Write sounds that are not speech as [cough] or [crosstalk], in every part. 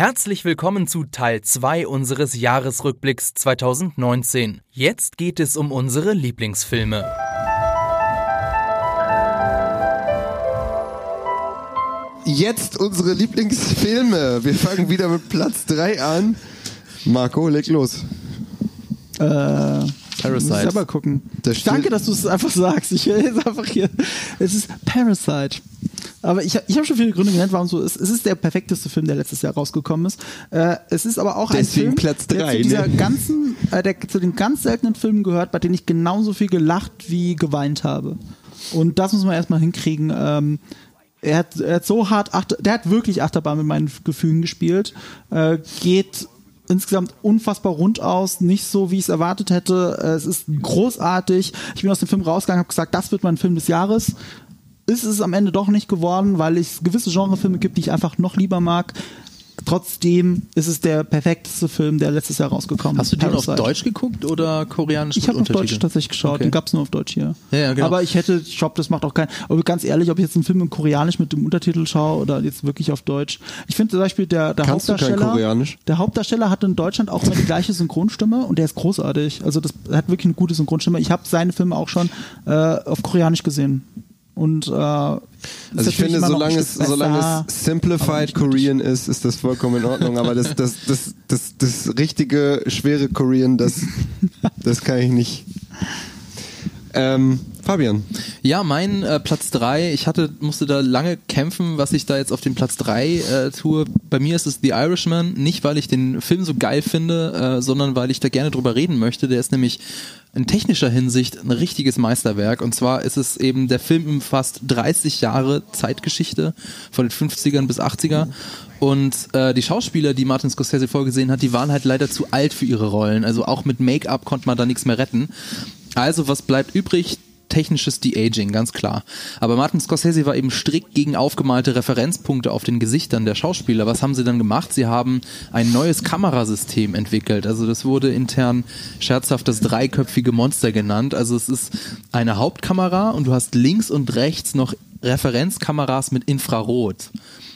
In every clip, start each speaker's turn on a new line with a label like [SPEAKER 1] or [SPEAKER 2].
[SPEAKER 1] Herzlich willkommen zu Teil 2 unseres Jahresrückblicks 2019. Jetzt geht es um unsere Lieblingsfilme.
[SPEAKER 2] Jetzt unsere Lieblingsfilme. Wir fangen wieder mit Platz 3 an. Marco, leg los.
[SPEAKER 3] Äh, Parasite. Muss ich selber gucken.
[SPEAKER 2] Das
[SPEAKER 3] Danke, dass du es einfach sagst. Ich will jetzt einfach hier. Es ist Parasite. Aber ich, ich habe schon viele Gründe genannt, warum so ist. Es ist der perfekteste Film, der letztes Jahr rausgekommen ist. Äh, es ist aber auch
[SPEAKER 2] Deswegen
[SPEAKER 3] ein Film,
[SPEAKER 2] Platz
[SPEAKER 3] der
[SPEAKER 2] drei,
[SPEAKER 3] zu dieser
[SPEAKER 2] ne?
[SPEAKER 3] ganzen, äh, der zu den ganz seltenen Filmen gehört, bei denen ich genauso viel gelacht wie geweint habe. Und das muss man erstmal hinkriegen. Ähm, er hat, er hat so hart, Achter, der hat wirklich Achterbahn mit meinen Gefühlen gespielt. Äh, geht insgesamt unfassbar rund aus, nicht so, wie ich es erwartet hätte. Äh, Es ist großartig. Ich bin aus dem Film rausgegangen, habe gesagt, das wird mein Film des Jahres. Ist es am Ende doch nicht geworden, weil es gewisse Genrefilme gibt, die ich einfach noch lieber mag. Trotzdem ist es der perfekteste Film, der letztes Jahr rausgekommen ist.
[SPEAKER 4] Hast du den auf
[SPEAKER 3] Parasite.
[SPEAKER 4] Deutsch geguckt oder koreanisch
[SPEAKER 3] Ich habe auf Deutsch tatsächlich geschaut.
[SPEAKER 4] Okay.
[SPEAKER 3] Den gab's nur auf Deutsch hier.
[SPEAKER 4] Ja, ja, genau.
[SPEAKER 3] Aber ich hätte, ich glaube, das macht auch keinen. Aber ganz ehrlich, ob ich jetzt einen Film in Koreanisch mit dem Untertitel schaue oder jetzt wirklich auf Deutsch. Ich finde zum Beispiel der, der
[SPEAKER 2] Kannst du kein
[SPEAKER 3] Hauptdarsteller.
[SPEAKER 2] Koreanisch?
[SPEAKER 3] Der Hauptdarsteller hat in Deutschland auch immer die gleiche Synchronstimme und der ist großartig. Also das er hat wirklich eine gute Synchronstimme. Ich habe seine Filme auch schon äh, auf Koreanisch gesehen. Und äh,
[SPEAKER 2] Also ich finde, solange es, solange es simplified Korean ist, ist das vollkommen in Ordnung. Aber das, das, das, das, das richtige, schwere Korean, das, das kann ich nicht. Ähm, Fabian,
[SPEAKER 4] Ja, mein äh, Platz 3, ich hatte, musste da lange kämpfen, was ich da jetzt auf den Platz 3 äh, tue. Bei mir ist es The Irishman, nicht weil ich den Film so geil finde, äh, sondern weil ich da gerne drüber reden möchte. Der ist nämlich in technischer Hinsicht ein richtiges Meisterwerk. Und zwar ist es eben, der Film umfasst 30 Jahre Zeitgeschichte von den 50ern bis 80er. Und äh, die Schauspieler, die Martin Scorsese vorgesehen hat, die waren halt leider zu alt für ihre Rollen. Also auch mit Make-up konnte man da nichts mehr retten. Also was bleibt übrig? Technisches De-Aging, ganz klar. Aber Martin Scorsese war eben strikt gegen aufgemalte Referenzpunkte auf den Gesichtern der Schauspieler. Was haben sie dann gemacht? Sie haben ein neues Kamerasystem entwickelt. Also das wurde intern scherzhaft das dreiköpfige Monster genannt. Also es ist eine Hauptkamera und du hast links und rechts noch Referenzkameras mit Infrarot.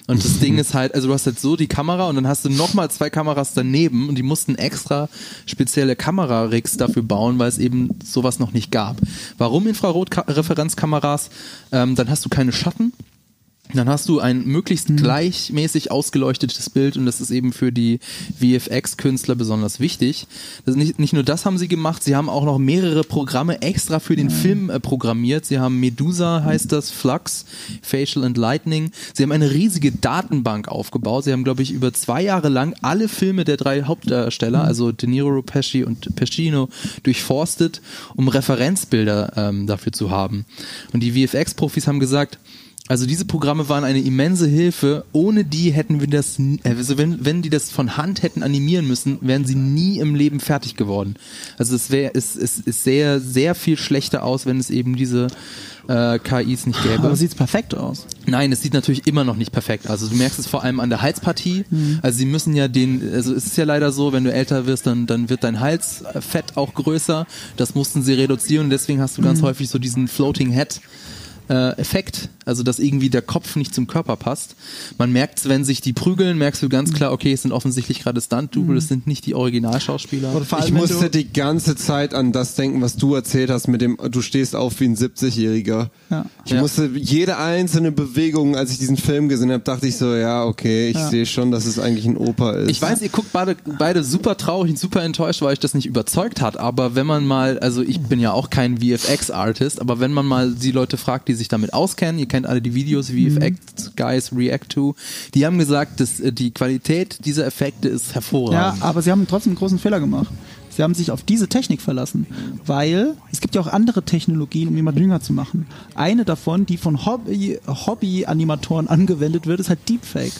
[SPEAKER 4] Und das Ding [laughs] ist halt, also du hast jetzt so die Kamera und dann hast du nochmal zwei Kameras daneben und die mussten extra spezielle Kamerarigs dafür bauen, weil es eben sowas noch nicht gab. Warum Infrarot-Referenzkameras? Ähm, dann hast du keine Schatten. Dann hast du ein möglichst gleichmäßig ausgeleuchtetes Bild und das ist eben für die VFX-Künstler besonders wichtig. Nicht, nicht nur das haben sie gemacht, sie haben auch noch mehrere Programme extra für den Film äh, programmiert. Sie haben Medusa, heißt das, Flux, Facial and Lightning. Sie haben eine riesige Datenbank aufgebaut. Sie haben, glaube ich, über zwei Jahre lang alle Filme der drei Hauptdarsteller, also De Niro, Pesci und Pacino, durchforstet, um Referenzbilder ähm, dafür zu haben. Und die VFX-Profis haben gesagt, also diese Programme waren eine immense Hilfe. Ohne die hätten wir das, nie- also wenn, wenn die das von Hand hätten animieren müssen, wären sie nie im Leben fertig geworden. Also es wäre, es, es, es sähe sehr viel schlechter aus, wenn es eben diese äh, KIs nicht gäbe.
[SPEAKER 3] Aber sieht's perfekt aus.
[SPEAKER 4] Nein, es sieht natürlich immer noch nicht perfekt aus. Also du merkst es vor allem an der Halspartie. Also sie müssen ja den, also es ist ja leider so, wenn du älter wirst, dann, dann wird dein Halsfett auch größer. Das mussten sie reduzieren und deswegen hast du ganz häufig so diesen Floating Head. Äh, Effekt, also dass irgendwie der Kopf nicht zum Körper passt. Man merkt, wenn sich die prügeln, merkst du ganz klar, okay, es sind offensichtlich gerade Stunt-Double, es sind nicht die Originalschauspieler.
[SPEAKER 2] Ich musste die ganze Zeit an das denken, was du erzählt hast mit dem, du stehst auf wie ein 70-Jähriger.
[SPEAKER 3] Ja.
[SPEAKER 2] Ich
[SPEAKER 4] Ja.
[SPEAKER 2] musste jede einzelne Bewegung, als ich diesen Film gesehen habe, dachte ich so, ja, okay, ich
[SPEAKER 3] Ja.
[SPEAKER 2] sehe schon, dass es eigentlich ein Oper ist.
[SPEAKER 4] Ich weiß, ihr guckt beide, beide super traurig und super enttäuscht, weil euch das nicht überzeugt hat. Aber wenn man mal, also ich bin ja auch kein VFX-Artist, aber wenn man mal die Leute fragt, die sich damit auskennen, ihr kennt alle die Videos, VFX Guys React to, die haben gesagt, dass äh, die Qualität dieser Effekte ist
[SPEAKER 3] ja,
[SPEAKER 4] hervorragend.
[SPEAKER 3] aber sie haben trotzdem einen großen Fehler gemacht. Sie haben sich auf diese Technik verlassen, weil es gibt ja auch andere Technologien, um jemanden jünger zu machen. Eine davon, die von Hobby- Hobby-Animatoren angewendet wird, ist halt Deepfake.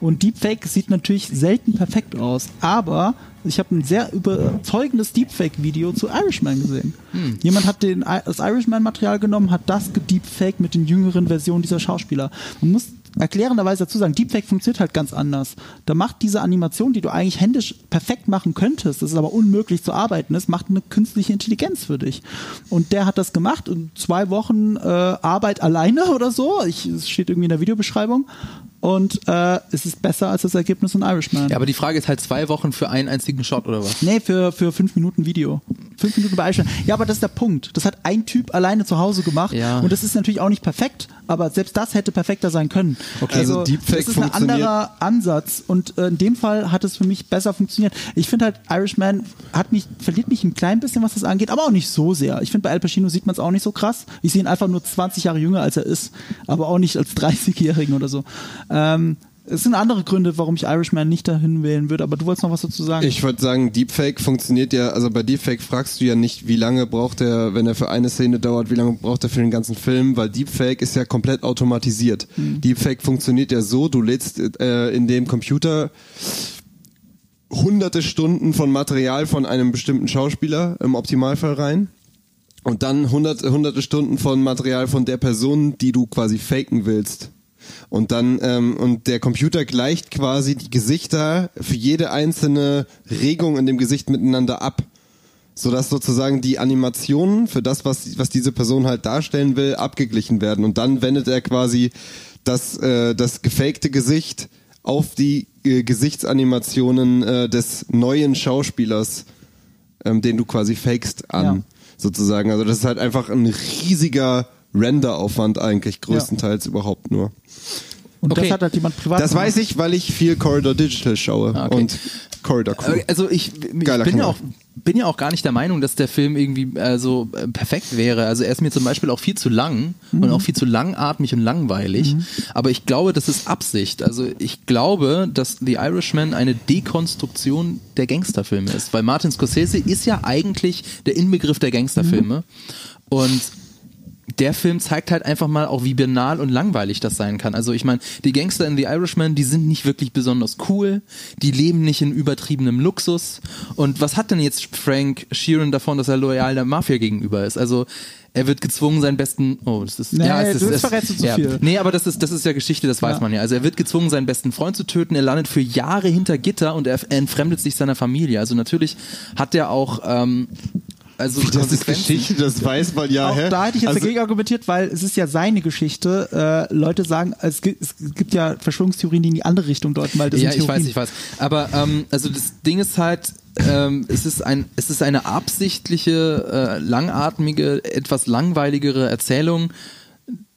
[SPEAKER 3] Und Deepfake sieht natürlich selten perfekt aus, aber ich habe ein sehr überzeugendes Deepfake-Video zu Irishman gesehen. Jemand hat den, das Irishman-Material genommen, hat das gedeepfaked mit den jüngeren Versionen dieser Schauspieler. Man muss erklärenderweise dazu sagen, Deepfake funktioniert halt ganz anders. Da macht diese Animation, die du eigentlich händisch perfekt machen könntest, das ist aber unmöglich zu arbeiten ist, macht eine künstliche Intelligenz für dich. Und der hat das gemacht in zwei Wochen äh, Arbeit alleine [laughs] oder so. Ich, es steht irgendwie in der Videobeschreibung und äh, es ist besser als das Ergebnis in Irishman.
[SPEAKER 4] Ja, aber die Frage ist halt zwei Wochen für einen einzigen Shot oder was?
[SPEAKER 3] Nee, für, für fünf Minuten Video. Fünf Minuten bei Irishman. Ja, aber das ist der Punkt. Das hat ein Typ alleine zu Hause gemacht ja. und das ist natürlich auch nicht perfekt, aber selbst das hätte perfekter sein können.
[SPEAKER 2] Okay, also, also Deepfake
[SPEAKER 3] das ist ein anderer Ansatz und äh, in dem Fall hat es für mich besser funktioniert. Ich finde halt Irishman hat mich verliert mich ein klein bisschen, was das angeht, aber auch nicht so sehr. Ich finde bei Al Pacino sieht man es auch nicht so krass. Ich sehe ihn einfach nur 20 Jahre jünger als er ist, aber auch nicht als 30-Jährigen oder so. Ähm, es sind andere Gründe, warum ich Irishman nicht dahin wählen würde, aber du wolltest noch was dazu sagen.
[SPEAKER 2] Ich würde sagen, Deepfake funktioniert ja, also bei Deepfake fragst du ja nicht, wie lange braucht er, wenn er für eine Szene dauert, wie lange braucht er für den ganzen Film, weil Deepfake ist ja komplett automatisiert. Hm. Deepfake funktioniert ja so, du lädst äh, in dem Computer hunderte Stunden von Material von einem bestimmten Schauspieler im Optimalfall rein und dann hunderte, hunderte Stunden von Material von der Person, die du quasi faken willst und dann, ähm, und der Computer gleicht quasi die Gesichter für jede einzelne Regung in dem Gesicht miteinander ab. Sodass sozusagen die Animationen für das, was, was diese Person halt darstellen will, abgeglichen werden. Und dann wendet er quasi das, äh, das gefakte Gesicht auf die äh, Gesichtsanimationen äh, des neuen Schauspielers, ähm, den du quasi fakest, an. Ja. Sozusagen. Also das ist halt einfach ein riesiger Renderaufwand eigentlich größtenteils ja. überhaupt nur.
[SPEAKER 3] Und okay. das hat halt jemand privat
[SPEAKER 2] Das gemacht. weiß ich, weil ich viel Corridor Digital schaue ah, okay. und Corridor Crew.
[SPEAKER 4] Also ich, ich bin ja auch bin ja auch gar nicht der Meinung, dass der Film irgendwie äh, so äh, perfekt wäre. Also er ist mir zum Beispiel auch viel zu lang mhm. und auch viel zu langatmig und langweilig. Mhm. Aber ich glaube, das ist Absicht. Also ich glaube, dass The Irishman eine Dekonstruktion der Gangsterfilme ist. Weil Martin Scorsese ist ja eigentlich der Inbegriff der Gangsterfilme. Mhm. Und der Film zeigt halt einfach mal auch, wie banal und langweilig das sein kann. Also ich meine, die Gangster in The Irishman, die sind nicht wirklich besonders cool, die leben nicht in übertriebenem Luxus. Und was hat denn jetzt Frank Sheeran davon, dass er loyal der Mafia gegenüber ist? Also er wird gezwungen, seinen besten. Oh, das ist.
[SPEAKER 3] Nee,
[SPEAKER 4] ja,
[SPEAKER 3] es du verrätst zu ja. viel.
[SPEAKER 4] Nee, aber das ist, das ist ja Geschichte, das weiß ja. man ja. Also er wird gezwungen, seinen besten Freund zu töten. Er landet für Jahre hinter Gitter und er entfremdet sich seiner Familie. Also natürlich hat er auch ähm, also
[SPEAKER 2] Wie, das ist Geschichte, das weiß man ja.
[SPEAKER 3] Auch
[SPEAKER 2] hä?
[SPEAKER 3] da hätte ich jetzt also, dagegen argumentiert, weil es ist ja seine Geschichte. Äh, Leute sagen, es gibt, es gibt, ja Verschwörungstheorien, die in die andere Richtung deuten, weil das
[SPEAKER 4] Ja, ich weiß, ich weiß. Aber ähm, also das Ding ist halt, ähm, es ist ein, es ist eine absichtliche, äh, langatmige, etwas langweiligere Erzählung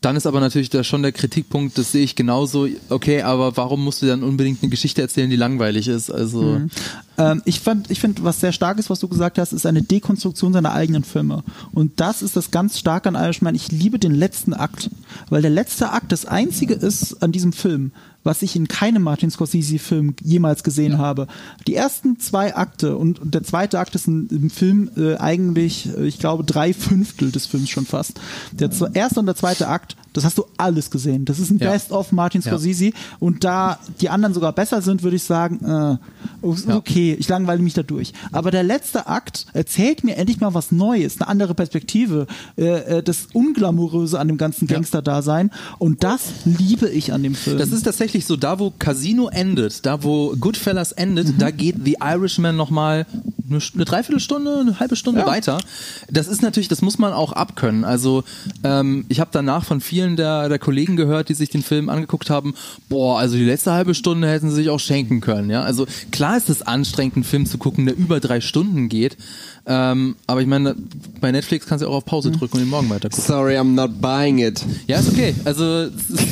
[SPEAKER 4] dann ist aber natürlich da schon der Kritikpunkt, das sehe ich genauso, okay, aber warum musst du dann unbedingt eine Geschichte erzählen, die langweilig ist? Also mhm.
[SPEAKER 3] ähm, ich fand, ich finde, was sehr stark ist, was du gesagt hast, ist eine Dekonstruktion seiner eigenen Filme. Und das ist das ganz stark an Irishman. Ich liebe den letzten Akt, weil der letzte Akt das einzige ist an diesem Film, was ich in keinem Martin Scorsese-Film jemals gesehen ja. habe. Die ersten zwei Akte und, der zweite Akt ist im Film äh, eigentlich, äh, ich glaube, drei Fünftel des Films schon fast. Der erste und der zweite Akt, das hast du alles gesehen. Das ist ein ja. Best-of Martin Scorsese ja. und da die anderen sogar besser sind, würde ich sagen, äh, okay, ich langweile mich da durch. Aber der letzte Akt erzählt mir endlich mal was Neues, eine andere Perspektive, äh, äh das Unglamouröse an dem ganzen Gangster-Dasein und das liebe ich an dem Film.
[SPEAKER 4] Das ist tatsächlich tatsächlich so, da wo Casino endet, da wo Goodfellas endet, mhm. da geht The Irishman nochmal eine, eine Dreiviertelstunde, eine halbe Stunde ja. weiter. Das ist natürlich, das muss man auch abkönnen. Also ähm, ich habe danach von vielen der, der Kollegen gehört, die sich den Film angeguckt haben, boah, also die letzte halbe Stunde hätten sie sich auch schenken können. Ja, also klar ist es anstrengend, einen Film zu gucken, der über drei Stunden geht. Ähm, aber ich meine, bei Netflix kannst du auch auf Pause drücken und den morgen weiter gucken.
[SPEAKER 2] Sorry, I'm not buying it.
[SPEAKER 4] Ja, ist okay. Also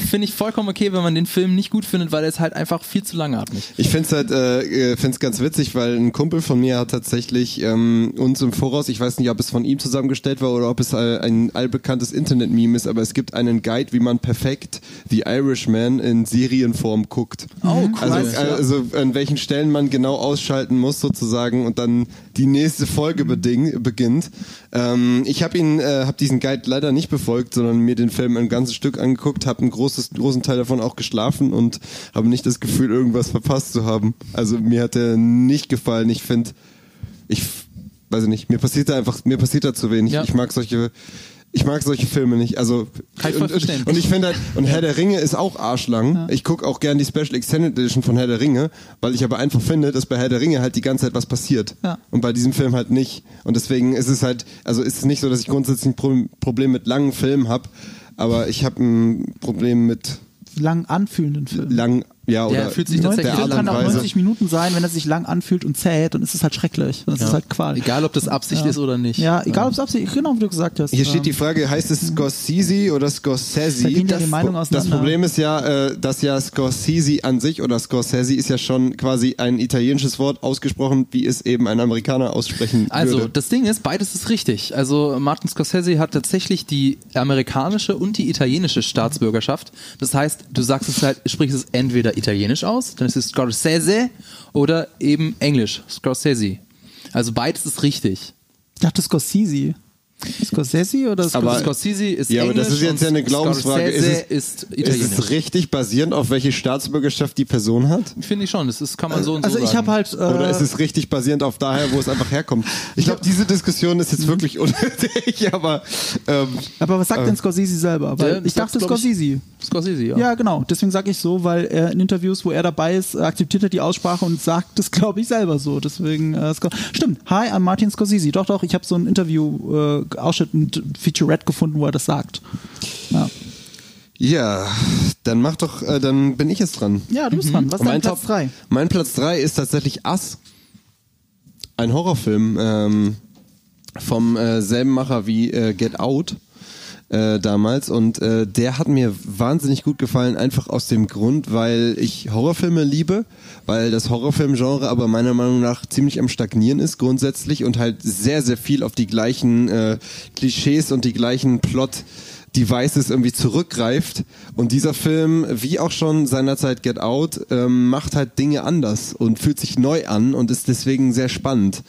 [SPEAKER 4] finde ich vollkommen okay, wenn man den Film nicht gut findet, weil er ist halt einfach viel zu langatmig.
[SPEAKER 2] Ich finde es halt, äh, äh ganz witzig, weil ein Kumpel von mir hat tatsächlich ähm, uns im Voraus, ich weiß nicht, ob es von ihm zusammengestellt war oder ob es ein allbekanntes Internet-Meme ist, aber es gibt einen Guide, wie man perfekt The Irishman in Serienform guckt.
[SPEAKER 3] Oh,
[SPEAKER 2] cool. Also, also an welchen Stellen man genau ausschalten muss sozusagen und dann die nächste Folge beding, beginnt. Ähm, ich habe ihn, äh, habe diesen Guide leider nicht befolgt, sondern mir den Film ein ganzes Stück angeguckt, habe einen großes, großen Teil davon auch geschlafen und habe nicht das Gefühl, irgendwas verpasst zu haben. Also mir hat er nicht gefallen. Ich finde, ich weiß ich nicht, mir passiert da einfach, mir passiert da zu wenig. Ja. Ich mag solche ich mag solche Filme nicht. Also
[SPEAKER 4] Kann ich
[SPEAKER 2] und, und, und ich finde halt, und Herr der Ringe ist auch arschlang. Ich gucke auch gern die Special Extended Edition von Herr der Ringe, weil ich aber einfach finde, dass bei Herr der Ringe halt die ganze Zeit was passiert.
[SPEAKER 3] Ja.
[SPEAKER 2] Und bei diesem Film halt nicht. Und deswegen ist es halt, also ist es nicht so, dass ich grundsätzlich ein Pro Problem mit langen Filmen habe, aber ich habe ein Problem mit
[SPEAKER 3] Lang anfühlenden Film.
[SPEAKER 2] lang, ja,
[SPEAKER 4] Der
[SPEAKER 2] oder
[SPEAKER 4] fühlt sich
[SPEAKER 3] 90
[SPEAKER 4] tatsächlich
[SPEAKER 2] der
[SPEAKER 3] kann auch
[SPEAKER 2] Weise.
[SPEAKER 3] 90 Minuten sein, wenn er sich lang anfühlt und zählt, dann ist es halt schrecklich. Dann ist es halt Qual.
[SPEAKER 4] Egal, ob das Absicht
[SPEAKER 3] Ja.
[SPEAKER 4] ist oder nicht.
[SPEAKER 3] Ja, egal ob es absichtlich, genau wie du gesagt hast.
[SPEAKER 2] Hier steht die
[SPEAKER 3] Ähm,
[SPEAKER 2] Frage, heißt es Scorsese oder Scorsese?
[SPEAKER 3] Da ja die
[SPEAKER 2] das. Problem ist ja, äh, dass ja Scorsese an sich oder Scorsese ist ja schon quasi ein italienisches Wort ausgesprochen, wie es eben ein Amerikaner aussprechen
[SPEAKER 4] Also,
[SPEAKER 2] würde.
[SPEAKER 4] das Ding ist, beides ist richtig. Also, Martin Scorsese hat tatsächlich die amerikanische und die italienische Staatsbürgerschaft. Das heißt, du sagst es halt, sprichst es entweder italienisch aus, dann ist es Scorsese oder eben Englisch, Scorsese. Also, beides ist richtig.
[SPEAKER 3] Ich dachte Scorsese. Scorsese oder
[SPEAKER 2] Aber-
[SPEAKER 4] Scorsese ist
[SPEAKER 2] Ja, aber
[SPEAKER 4] Englisch
[SPEAKER 2] das ist jetzt ja eine Glaubensfrage.
[SPEAKER 4] Scorsese
[SPEAKER 2] Ist
[SPEAKER 4] ist,
[SPEAKER 2] ist
[SPEAKER 4] italienisch.
[SPEAKER 2] es richtig basierend auf welche Staatsbürgerschaft die Person hat?
[SPEAKER 4] Finde ich schon, das ist, kann man so und
[SPEAKER 3] Also
[SPEAKER 4] so
[SPEAKER 3] ich
[SPEAKER 4] sagen.
[SPEAKER 3] habe halt. Äh,
[SPEAKER 2] Oder ist es richtig basierend auf daher, wo es einfach herkommt? Ich glaube, diese Diskussion ist jetzt
[SPEAKER 3] Mhm.
[SPEAKER 2] wirklich unnötig, [laughs] aber ähm,
[SPEAKER 3] aber was sagt denn Scorsese selber? Weil ich dachte Scorsese.
[SPEAKER 4] Scorsese, ja.
[SPEAKER 3] Ja, genau. Deswegen sage ich so, weil er in Interviews, wo er dabei ist, äh, akzeptiert er die Aussprache und sagt das, glaube ich, selber so. Deswegen, äh, Scor- stimmt. Hi, I'm Martin Scorsese. Doch, doch, ich habe so ein Interview-Ausschnitt, ein Featurette gefunden, wo er das sagt. Ja,
[SPEAKER 2] ja, dann mach doch, äh, dann bin ich jetzt dran.
[SPEAKER 3] ja du bist dran. Was ist dein
[SPEAKER 2] Mein
[SPEAKER 3] Platz
[SPEAKER 2] Top-
[SPEAKER 3] 3?
[SPEAKER 2] Mein Platz 3 ist tatsächlich Ass. Ein Horrorfilm ähm, vom äh, selben Macher wie äh, Get Out äh, damals und äh, der hat mir wahnsinnig gut gefallen, einfach aus dem Grund, weil ich Horrorfilme liebe, weil das Horrorfilmgenre aber meiner Meinung nach ziemlich am Stagnieren ist grundsätzlich und halt sehr, sehr viel auf die gleichen äh, Klischees und die gleichen Plot Devices irgendwie zurückgreift. Und dieser Film, wie auch schon seinerzeit Get Out, ähm, macht halt Dinge anders und fühlt sich neu an und ist deswegen sehr spannend.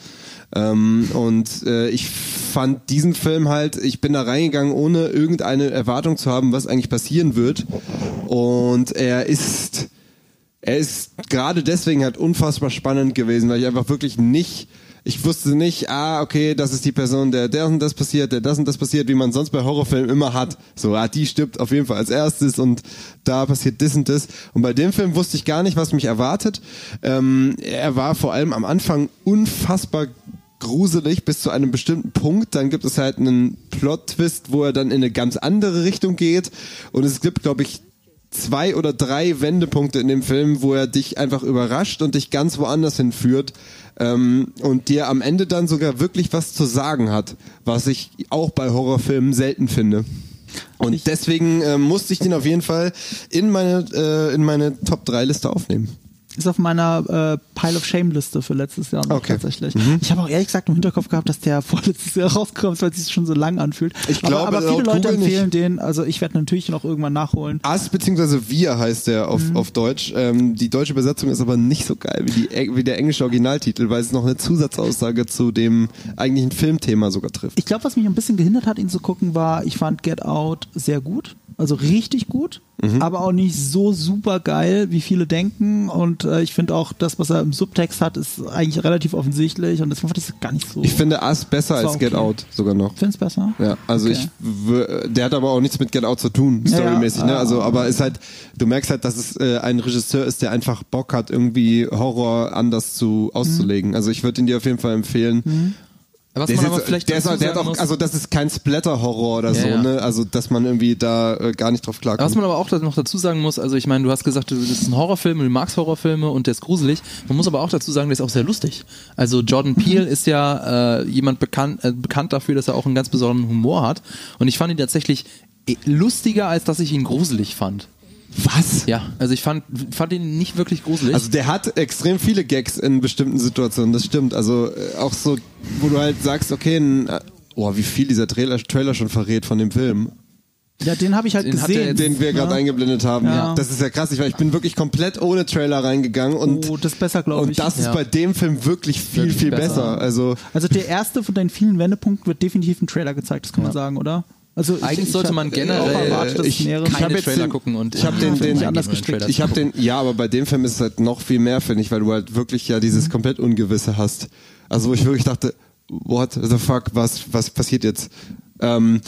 [SPEAKER 2] Ähm, und äh, ich fand diesen Film halt, ich bin da reingegangen, ohne irgendeine Erwartung zu haben, was eigentlich passieren wird. Und er ist er ist gerade deswegen halt unfassbar spannend gewesen, weil ich einfach wirklich nicht, ich wusste nicht, ah, okay, das ist die Person, der das und das passiert, der das und das passiert, wie man sonst bei Horrorfilmen immer hat. So, ah, die stirbt auf jeden Fall als erstes und da passiert das und das. Und bei dem Film wusste ich gar nicht, was mich erwartet. Ähm, er war vor allem am Anfang unfassbar gruselig bis zu einem bestimmten Punkt. Dann gibt es halt einen Plot-Twist, wo er dann in eine ganz andere Richtung geht. Und es gibt, glaube ich, zwei oder drei Wendepunkte in dem Film, wo er dich einfach überrascht und dich ganz woanders hinführt ähm, und dir am Ende dann sogar wirklich was zu sagen hat, was ich auch bei Horrorfilmen selten finde. Und deswegen äh, musste ich den auf jeden Fall in meine, äh, in meine Top 3 Liste aufnehmen.
[SPEAKER 3] Ist auf meiner äh, Pile of Shame Liste für letztes Jahr noch
[SPEAKER 2] Okay.
[SPEAKER 3] tatsächlich. Ich habe auch ehrlich gesagt im Hinterkopf gehabt, dass der [laughs] vorletztes Jahr rausgekommen ist, weil es sich schon so lang anfühlt.
[SPEAKER 2] Ich glaube,
[SPEAKER 3] aber, aber viele Leute
[SPEAKER 2] Google nicht.
[SPEAKER 3] empfehlen den, also ich werde natürlich noch irgendwann nachholen.
[SPEAKER 2] As beziehungsweise Wir heißt der auf, auf Deutsch. Ähm, die deutsche Übersetzung ist aber nicht so geil wie, die, wie der englische Originaltitel, weil es noch eine Zusatzaussage zu dem eigentlichen Filmthema sogar trifft.
[SPEAKER 3] Ich glaube, was mich ein bisschen gehindert hat, ihn zu gucken, war, ich fand Get Out sehr gut. Also richtig gut,
[SPEAKER 2] Mhm.
[SPEAKER 3] aber auch nicht so super geil, wie viele denken. Und äh, ich finde auch, das, was er im Subtext hat, ist eigentlich relativ offensichtlich und deswegen fand ich es gar nicht so.
[SPEAKER 2] Ich finde Us besser als Get
[SPEAKER 3] okay.
[SPEAKER 2] Out sogar noch.
[SPEAKER 3] finde es besser.
[SPEAKER 2] Ja, also
[SPEAKER 3] Okay.
[SPEAKER 2] ich, der hat aber auch nichts mit Get Out zu tun,
[SPEAKER 3] Ja,
[SPEAKER 2] storymäßig,
[SPEAKER 3] ja,
[SPEAKER 2] ne?
[SPEAKER 3] ah.
[SPEAKER 2] Also, aber ist halt, du merkst halt, dass es äh, ein Regisseur ist, der einfach Bock hat, irgendwie Horror anders zu auszulegen. Also ich würde ihn dir auf jeden Fall empfehlen.
[SPEAKER 4] Was
[SPEAKER 2] Der,
[SPEAKER 4] man aber vielleicht
[SPEAKER 2] der, ist, der hat auch, also das ist kein Splatter-Horror oder
[SPEAKER 4] Ja,
[SPEAKER 2] so,
[SPEAKER 4] ja.
[SPEAKER 2] ne? Also dass man irgendwie da äh, gar nicht drauf
[SPEAKER 4] Was
[SPEAKER 2] klarkommt.
[SPEAKER 4] man aber auch noch dazu sagen muss, also ich meine, du hast gesagt, das ist ein Horrorfilm, du magst Horrorfilme und der ist gruselig. Man muss aber auch dazu sagen, der ist auch sehr lustig. Also Jordan [laughs] Peele ist ja äh, jemand bekannt, äh, bekannt dafür, dass er auch einen ganz besonderen Humor hat. Und ich fand ihn tatsächlich eh, lustiger, als dass ich ihn gruselig fand.
[SPEAKER 2] Was?
[SPEAKER 4] Ja, also ich fand, fand ihn nicht wirklich gruselig.
[SPEAKER 2] Also der hat extrem viele Gags in bestimmten Situationen, das stimmt. Also äh, auch so, wo du halt sagst, okay, ein, äh, oh, wie viel dieser Trailer, Trailer schon verrät von dem Film.
[SPEAKER 3] Ja, den habe ich halt
[SPEAKER 4] Den
[SPEAKER 3] gesehen.
[SPEAKER 4] jetzt-
[SPEAKER 2] den wir gerade
[SPEAKER 3] Ja.
[SPEAKER 2] eingeblendet haben.
[SPEAKER 3] Ja.
[SPEAKER 2] Das ist ja krass, ich, weil ich bin wirklich komplett ohne Trailer reingegangen und,
[SPEAKER 3] Oh, das ist besser, glaube
[SPEAKER 2] und
[SPEAKER 3] ich.
[SPEAKER 2] das ist
[SPEAKER 4] Ja.
[SPEAKER 2] bei dem Film wirklich viel,
[SPEAKER 4] Wirklich
[SPEAKER 2] viel
[SPEAKER 4] besser.
[SPEAKER 2] besser. Also
[SPEAKER 3] Also der erste von deinen vielen Wendepunkten wird definitiv im Trailer gezeigt, das kann man sagen, oder? Also ich-
[SPEAKER 4] Eigentlich
[SPEAKER 3] ich
[SPEAKER 4] sollte
[SPEAKER 3] hab
[SPEAKER 4] man
[SPEAKER 3] auch
[SPEAKER 4] generell,
[SPEAKER 3] erwartet, dass
[SPEAKER 2] ich-
[SPEAKER 3] mehrere
[SPEAKER 2] ich hab
[SPEAKER 4] keine
[SPEAKER 2] jetzt
[SPEAKER 4] Trailer
[SPEAKER 2] den-
[SPEAKER 4] gucken und
[SPEAKER 2] ich hab den- den-
[SPEAKER 4] eingeben,
[SPEAKER 3] anders
[SPEAKER 4] den
[SPEAKER 3] gestrickt.
[SPEAKER 2] Ich habe den, ja, aber bei dem Film ist es halt noch viel mehr, finde ich, weil du halt wirklich ja dieses
[SPEAKER 3] Mhm.
[SPEAKER 2] komplett Ungewisse hast. Also wo ich wirklich dachte, what the fuck, was, was passiert jetzt? Ähm,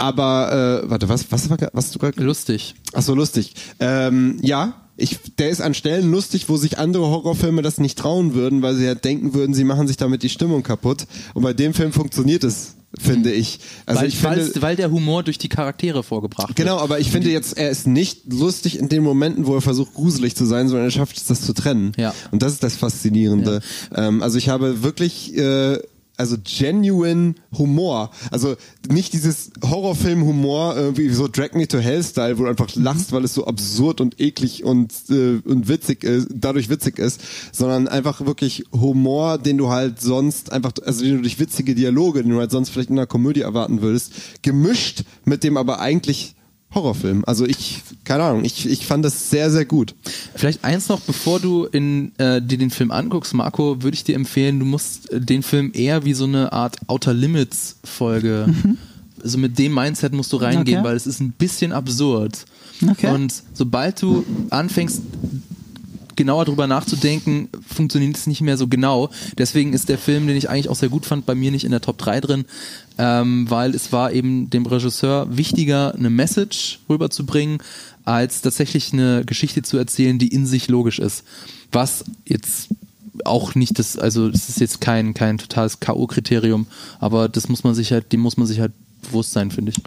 [SPEAKER 2] Aber äh, warte, was was war was du gerade
[SPEAKER 4] lustig?
[SPEAKER 2] Ach so lustig. Ähm, ja, ich, der ist an Stellen lustig, wo sich andere Horrorfilme das nicht trauen würden, weil sie ja denken würden, sie machen sich damit die Stimmung kaputt. Und bei dem Film funktioniert es, finde ich.
[SPEAKER 4] Also weil,
[SPEAKER 2] ich
[SPEAKER 4] finde, weil der Humor durch die Charaktere vorgebracht
[SPEAKER 2] genau, wird. Genau, aber ich finde jetzt, er ist nicht lustig in den Momenten, wo er versucht, gruselig zu sein, sondern er schafft es, das zu trennen.
[SPEAKER 4] Ja.
[SPEAKER 2] Und das ist das Faszinierende. Ja. Ähm, also ich habe wirklich äh, also genuine Humor. Also nicht dieses Horrorfilm-Humor, äh, wie so Drag Me to Hell-Style, wo du einfach lachst, weil es so absurd und eklig und, äh, und witzig ist, dadurch witzig ist, sondern einfach wirklich Humor, den du halt sonst einfach, also den du durch witzige Dialoge, den du halt sonst vielleicht in einer Komödie erwarten würdest, gemischt mit dem aber eigentlich Horrorfilm. Also ich, keine Ahnung, ich, ich fand das sehr, sehr gut.
[SPEAKER 4] Vielleicht eins noch, bevor du in, äh, dir den Film anguckst, Marco, würde ich dir empfehlen, du musst äh, den Film eher wie so eine Art Outer Limits Folge, mhm. also mit dem Mindset musst du reingehen, okay. weil es ist ein bisschen absurd. Okay. Und sobald du anfängst, genauer drüber nachzudenken, funktioniert es nicht mehr so genau. Deswegen ist der Film, den ich eigentlich auch sehr gut fand, bei mir nicht in der Top 3 drin, ähm, weil es war eben dem Regisseur wichtiger, eine Message rüberzubringen, als tatsächlich eine Geschichte zu erzählen, die in sich logisch ist. Was jetzt auch nicht das, also es ist jetzt kein, kein totales K.O.-Kriterium, aber das muss man sich halt, dem muss man sich halt bewusst sein, finde ich.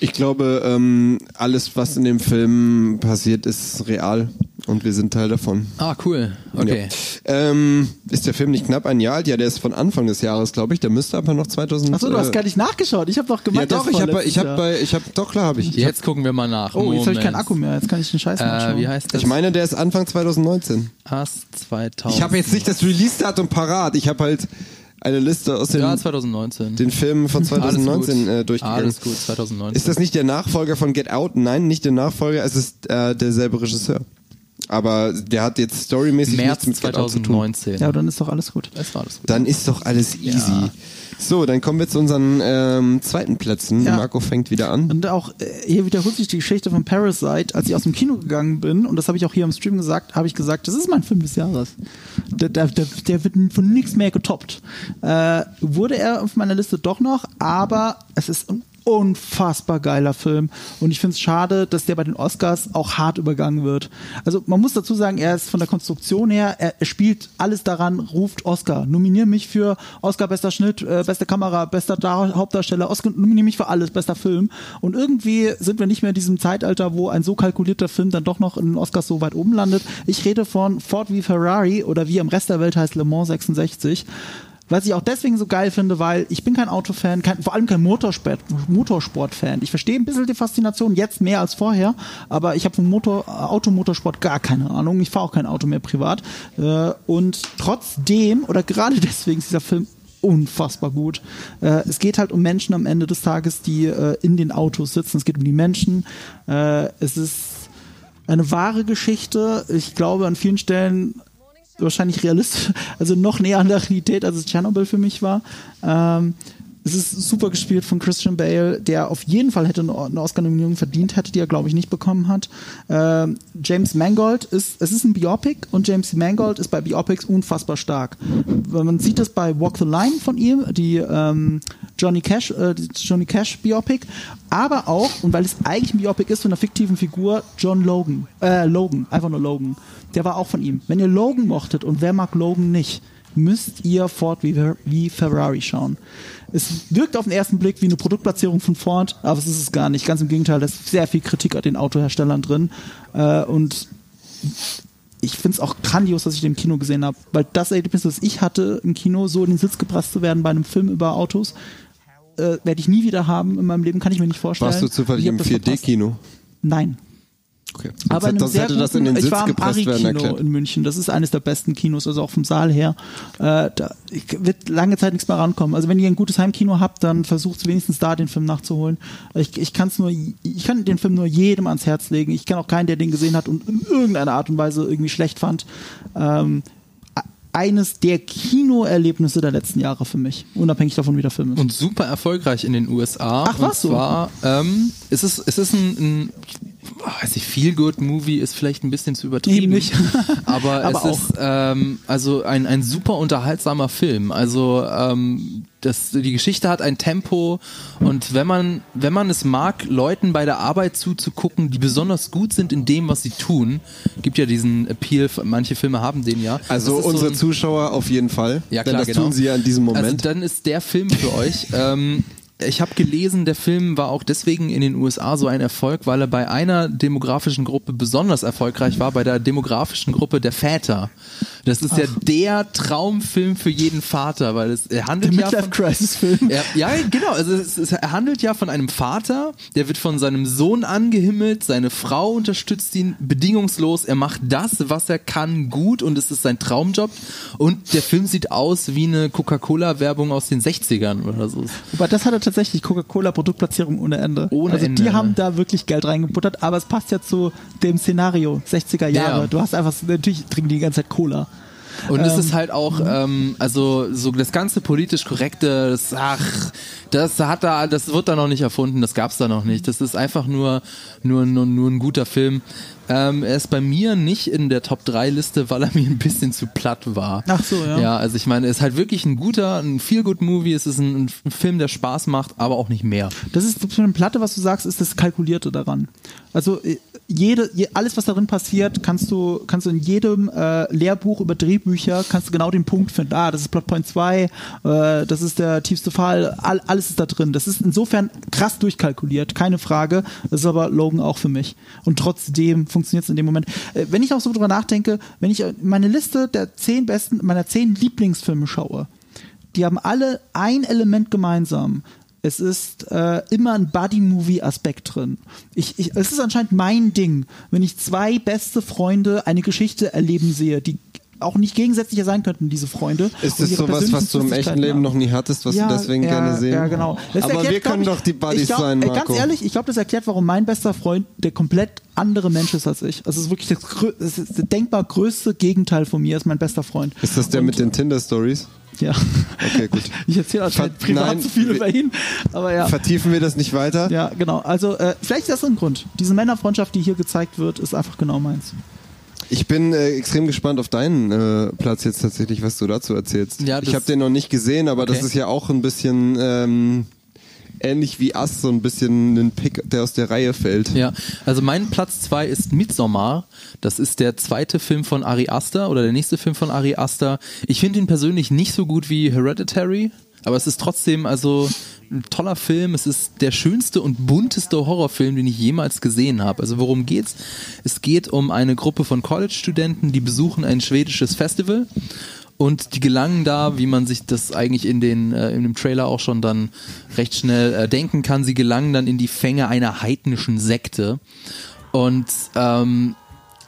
[SPEAKER 2] Ich glaube, ähm, alles, was in dem Film passiert, ist real und wir sind Teil davon.
[SPEAKER 4] Ah, cool. Okay.
[SPEAKER 2] Ja. Ähm, ist der Film nicht knapp ein Jahr alt? Ja, der ist von Anfang des Jahres, glaube ich. Der müsste aber noch 2000.
[SPEAKER 3] Achso, du hast äh, gar nicht nachgeschaut. Ich habe doch gemacht.
[SPEAKER 2] Ja, doch. Ich habe, ich habe bei, ich habe, doch klar habe ich.
[SPEAKER 4] Jetzt gucken wir mal nach.
[SPEAKER 3] Oh, jetzt habe ich keinen Akku mehr. Jetzt kann ich den Scheiß äh, nachschauen.
[SPEAKER 4] Wie heißt das?
[SPEAKER 2] Ich meine, der ist Anfang 2019.
[SPEAKER 4] Ast 2000.
[SPEAKER 2] Ich habe jetzt nicht das Release-Datum parat. Ich habe halt eine Liste aus den,
[SPEAKER 4] ja, 2019.
[SPEAKER 2] den Filmen von 2019 äh, durchgegangen.
[SPEAKER 4] Alles gut, 2019.
[SPEAKER 2] Ist das nicht der Nachfolger von Get Out? Nein, nicht der Nachfolger, es ist äh, derselbe Regisseur. Aber der hat jetzt storymäßig
[SPEAKER 4] März nichts mit 2019.
[SPEAKER 3] Ja, dann ist doch alles gut.
[SPEAKER 4] War alles gut.
[SPEAKER 2] Dann ist doch alles easy. Ja. So, dann kommen wir zu unseren ähm, zweiten Plätzen. Ja. Marco fängt wieder an.
[SPEAKER 3] Und auch äh, hier wiederholt sich die Geschichte von Parasite. Als ich aus dem Kino gegangen bin, und das habe ich auch hier im Stream gesagt, habe ich gesagt, das ist mein Film des Jahres. Der, der, der, der wird von nichts mehr getoppt. Äh, wurde er auf meiner Liste doch noch, aber es ist unfassbar geiler Film. Und ich finde es schade, dass der bei den Oscars auch hart übergangen wird. Also man muss dazu sagen, er ist von der Konstruktion her, er, spielt alles daran, ruft Oscar. Nominier mich für Oscar bester Schnitt, äh, beste Kamera, bester Dar Hauptdarsteller, Oscar, nominier mich für alles, bester Film. Und irgendwie sind wir nicht mehr in diesem Zeitalter, wo ein so kalkulierter Film dann doch noch in den Oscars so weit oben landet. Ich rede von Ford wie Ferrari oder wie im Rest der Welt heißt Le Mans 66. Was ich auch deswegen so geil finde, weil ich bin kein Autofan, kein, vor allem kein Motorsport, Motorsport-Fan. Ich verstehe ein bisschen die Faszination, jetzt mehr als vorher, aber ich habe vom Motor, Automotorsport gar keine Ahnung. Ich fahre auch kein Auto mehr privat. Äh, und trotzdem, oder gerade [laughs] deswegen ist dieser Film unfassbar gut. Äh, es geht halt um Menschen am Ende des Tages, die äh, in den Autos sitzen. Es geht um die Menschen. es ist eine wahre Geschichte. Ich glaube, an vielen Stellen wahrscheinlich realistisch, also noch näher an der Realität, als es Tschernobyl für mich war. Ähm, es ist super gespielt von Christian Bale, der auf jeden Fall hätte eine Oscar-Nominierung verdient hätte, die er, glaube ich, nicht bekommen hat. Ähm, James Mangold ist, es ist ein Biopic und James Mangold ist bei Biopics unfassbar stark. Man sieht das bei Walk the Line von ihm, die ähm, Johnny Cash, äh, Johnny Cash Biopic, aber auch, und weil es eigentlich ein Biopic ist von einer fiktiven Figur, John Logan, äh, Logan, einfach nur Logan der war auch von ihm. Wenn ihr Logan mochtet und wer mag Logan nicht, müsst ihr Ford wie, wie Ferrari schauen. Es wirkt auf den ersten Blick wie eine Produktplatzierung von Ford, aber es ist es gar nicht. Ganz im Gegenteil, da ist sehr viel Kritik an den Autoherstellern drin. Äh, und ich finde es auch grandios, dass ich den im Kino gesehen habe, weil das Erlebnis, das ich hatte im Kino, so in den Sitz gepresst zu werden bei einem Film über Autos, äh, werde ich nie wieder haben in meinem Leben, kann ich mir nicht vorstellen.
[SPEAKER 2] Warst du zufällig im 4D-Kino?
[SPEAKER 3] Nein.
[SPEAKER 2] Okay.
[SPEAKER 3] Aber das hätte das in den Sitz ich war im Ari-Kino in München. Das ist eines der besten Kinos, also auch vom Saal her. Äh, da wird lange Zeit nichts mehr rankommen. Also wenn ihr ein gutes Heimkino habt, dann versucht wenigstens da den Film nachzuholen. Ich, ich kann nur, ich kann den Film nur jedem ans Herz legen. Ich kenne auch keinen, der den gesehen hat und in irgendeiner Art und Weise irgendwie schlecht fand. Ähm, eines der Kinoerlebnisse der letzten Jahre für mich, unabhängig davon, wie der Film ist.
[SPEAKER 4] Und super erfolgreich in den USA.
[SPEAKER 3] Ach was?
[SPEAKER 4] Und zwar, so? ähm, ist es, ist es ein, ein weiß ich, Feel Good Movie ist vielleicht ein bisschen zu übertrieben.
[SPEAKER 3] Nicht. [laughs]
[SPEAKER 4] aber, aber es auch. ist ähm, also ein, ein super unterhaltsamer Film. Also ähm, das, die Geschichte hat ein Tempo und wenn man, wenn man es mag, Leuten bei der Arbeit zuzugucken, die besonders gut sind in dem, was sie tun, gibt ja diesen Appeal, manche Filme haben den ja.
[SPEAKER 2] Also unsere so ein, Zuschauer auf jeden Fall,
[SPEAKER 4] ja, klar,
[SPEAKER 2] denn das
[SPEAKER 4] genau.
[SPEAKER 2] tun sie ja in diesem Moment. Also
[SPEAKER 4] dann ist der Film für [laughs] euch. Ähm, ich habe gelesen, der Film war auch deswegen in den USA so ein Erfolg, weil er bei einer demografischen Gruppe besonders erfolgreich war, bei der demografischen Gruppe der Väter. Das ist Ach. ja der Traumfilm für jeden Vater, weil es er handelt
[SPEAKER 3] der
[SPEAKER 4] ja von
[SPEAKER 3] Crisis Film.
[SPEAKER 4] Er, ja, genau. Also es, es, er handelt ja von einem Vater, der wird von seinem Sohn angehimmelt, seine Frau unterstützt ihn bedingungslos. Er macht das, was er kann, gut und es ist sein Traumjob. Und der Film sieht aus wie eine Coca-Cola-Werbung aus den 60ern oder so.
[SPEAKER 3] Aber das hat er tatsächlich Coca-Cola Produktplatzierung ohne Ende.
[SPEAKER 4] Ohne
[SPEAKER 3] also
[SPEAKER 4] Ende.
[SPEAKER 3] die haben da wirklich Geld reingebuttert, aber es passt ja zu dem Szenario 60er Jahre. Ja. Du hast einfach natürlich trinken die die ganze Zeit Cola.
[SPEAKER 4] Und es ähm, ist halt auch, ähm, also so das ganze politisch korrekte, das, ach, das hat da, das wird da noch nicht erfunden, das gab's da noch nicht. Das ist einfach nur, nur, nur, nur ein guter Film. Ähm, er ist bei mir nicht in der Top 3 Liste, weil er [laughs] mir ein bisschen zu platt war.
[SPEAKER 3] Ach so, ja.
[SPEAKER 4] Ja, also ich meine, er ist halt wirklich ein guter, ein feel good Movie. Es ist ein, ein, Film, der Spaß macht, aber auch nicht mehr.
[SPEAKER 3] Das ist für eine Platte, was du sagst, ist das Kalkulierte daran. Also äh, jede, alles, was darin passiert, kannst du, kannst du in jedem äh, Lehrbuch über Drehbücher, kannst du genau den Punkt finden. Ah, das ist Plotpoint 2, äh, das ist der tiefste Fall, all, alles ist da drin. Das ist insofern krass durchkalkuliert, keine Frage. Das ist aber Logan auch für mich. Und trotzdem funktioniert es in dem Moment. Äh, wenn ich auch so drüber nachdenke, wenn ich meine Liste der zehn besten, meiner zehn Lieblingsfilme schaue, die haben alle ein Element gemeinsam. Es ist äh, immer ein Buddy-Movie-Aspekt drin. Ich, ich, es ist anscheinend mein Ding, wenn ich zwei beste Freunde eine Geschichte erleben sehe, die auch nicht gegensätzlicher sein könnten, diese Freunde.
[SPEAKER 2] Ist das sowas, was du im echten Leben noch nie hattest, was ja, du deswegen
[SPEAKER 3] ja,
[SPEAKER 2] gerne sehen?
[SPEAKER 3] Ja, genau.
[SPEAKER 2] Das Aber erklärt, wir können ich, doch die Buddies
[SPEAKER 3] glaub,
[SPEAKER 2] sein, Marco.
[SPEAKER 3] Ganz ehrlich, ich glaube, das erklärt, warum mein bester Freund der komplett andere Mensch ist als ich. Also es ist wirklich das, das, ist das denkbar größte Gegenteil von mir, ist mein bester Freund.
[SPEAKER 2] Ist das der Und, mit den Tinder-Stories?
[SPEAKER 3] Ja.
[SPEAKER 2] Okay, gut. [laughs]
[SPEAKER 3] Ich erzähle anscheinend privat Nein, zu viel über ihn. Aber ja.
[SPEAKER 2] Vertiefen wir das nicht weiter?
[SPEAKER 3] Ja, genau. Also äh, vielleicht ist das ein Grund. Diese Männerfreundschaft, die hier gezeigt wird, ist einfach genau meins.
[SPEAKER 2] Ich bin äh, extrem gespannt auf deinen äh, Platz jetzt tatsächlich, was du dazu erzählst. Ja, ich habe den noch nicht gesehen, aber okay. das ist ja auch ein bisschen ähm, ähnlich wie Ass, so ein bisschen ein Pick, der aus der Reihe fällt.
[SPEAKER 4] Ja, also mein Platz zwei ist Midsommar. Das ist der zweite Film von Ari Aster oder der nächste Film von Ari Aster. Ich finde ihn persönlich nicht so gut wie Hereditary. Aber es ist trotzdem also ein toller Film. Es ist der schönste und bunteste Horrorfilm, den ich jemals gesehen habe. Also worum geht's? Es geht um eine Gruppe von College-Studenten, die besuchen ein schwedisches Festival und die gelangen da, wie man sich das eigentlich in den äh, in dem Trailer auch schon dann recht schnell äh, denken kann, sie gelangen dann in die Fänge einer heidnischen Sekte und ähm,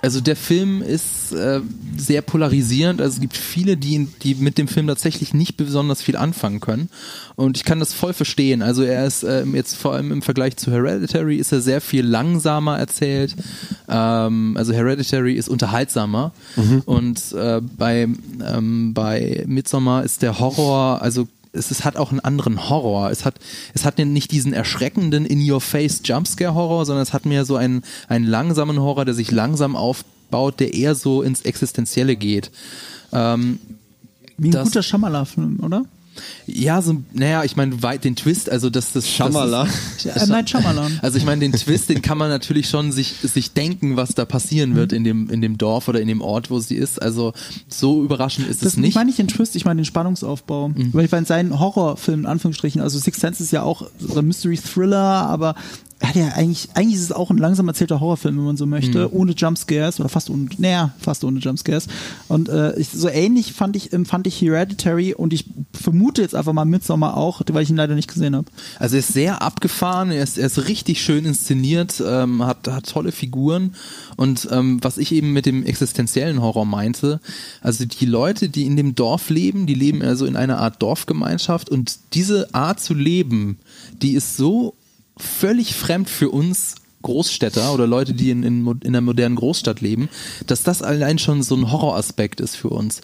[SPEAKER 4] also der Film ist äh, sehr polarisierend. Also es gibt viele, die, die mit dem Film tatsächlich nicht besonders viel anfangen können. Und ich kann das voll verstehen. Also er ist äh, jetzt vor allem im Vergleich zu Hereditary ist er sehr viel langsamer erzählt. Ähm, also Hereditary ist unterhaltsamer. Mhm. Und äh, bei, ähm, bei Midsommar ist der Horror, also es, es hat auch einen anderen Horror. Es hat, es hat nicht diesen erschreckenden In-Your-Face Jumpscare-Horror, sondern es hat mehr so einen, einen langsamen Horror, der sich langsam aufbaut, der eher so ins Existenzielle geht. Ähm,
[SPEAKER 3] Wie ein guter Shyamalan-Film, oder?
[SPEAKER 4] Ja, so, naja, ich meine, den Twist, also das, das
[SPEAKER 2] Shyamalan.
[SPEAKER 3] Das, Night Shyamalan.
[SPEAKER 4] Also ich meine, den Twist, den kann man natürlich schon sich, sich denken, was da passieren wird mhm. in dem, in dem Dorf oder in dem Ort, wo sie ist. Also so überraschend ist
[SPEAKER 3] das
[SPEAKER 4] es nicht. Ich
[SPEAKER 3] meine nicht den Twist, ich meine den Spannungsaufbau. Mhm. Weil ich meine, sein Horrorfilm, in Anführungsstrichen, also Six Sense ist ja auch so ein Mystery Thriller, aber hat ja eigentlich, eigentlich ist es auch ein langsam erzählter Horrorfilm, wenn man so möchte, mhm. ohne Jumpscares oder fast ohne, naja, fast ohne Jumpscares. Und äh, ich, so ähnlich fand ich, fand ich Hereditary und ich vermute jetzt einfach mal Midsommar auch, weil ich ihn leider nicht gesehen habe.
[SPEAKER 4] Also er ist sehr abgefahren, er ist, er ist richtig schön inszeniert, ähm, hat, hat tolle Figuren und ähm, was ich eben mit dem existenziellen Horror meinte, also die Leute, die in dem Dorf leben, die leben also in einer Art Dorfgemeinschaft und diese Art zu leben, die ist so völlig fremd für uns Großstädter oder Leute, die in, in, in einer modernen Großstadt leben, dass das allein schon so ein Horroraspekt ist für uns.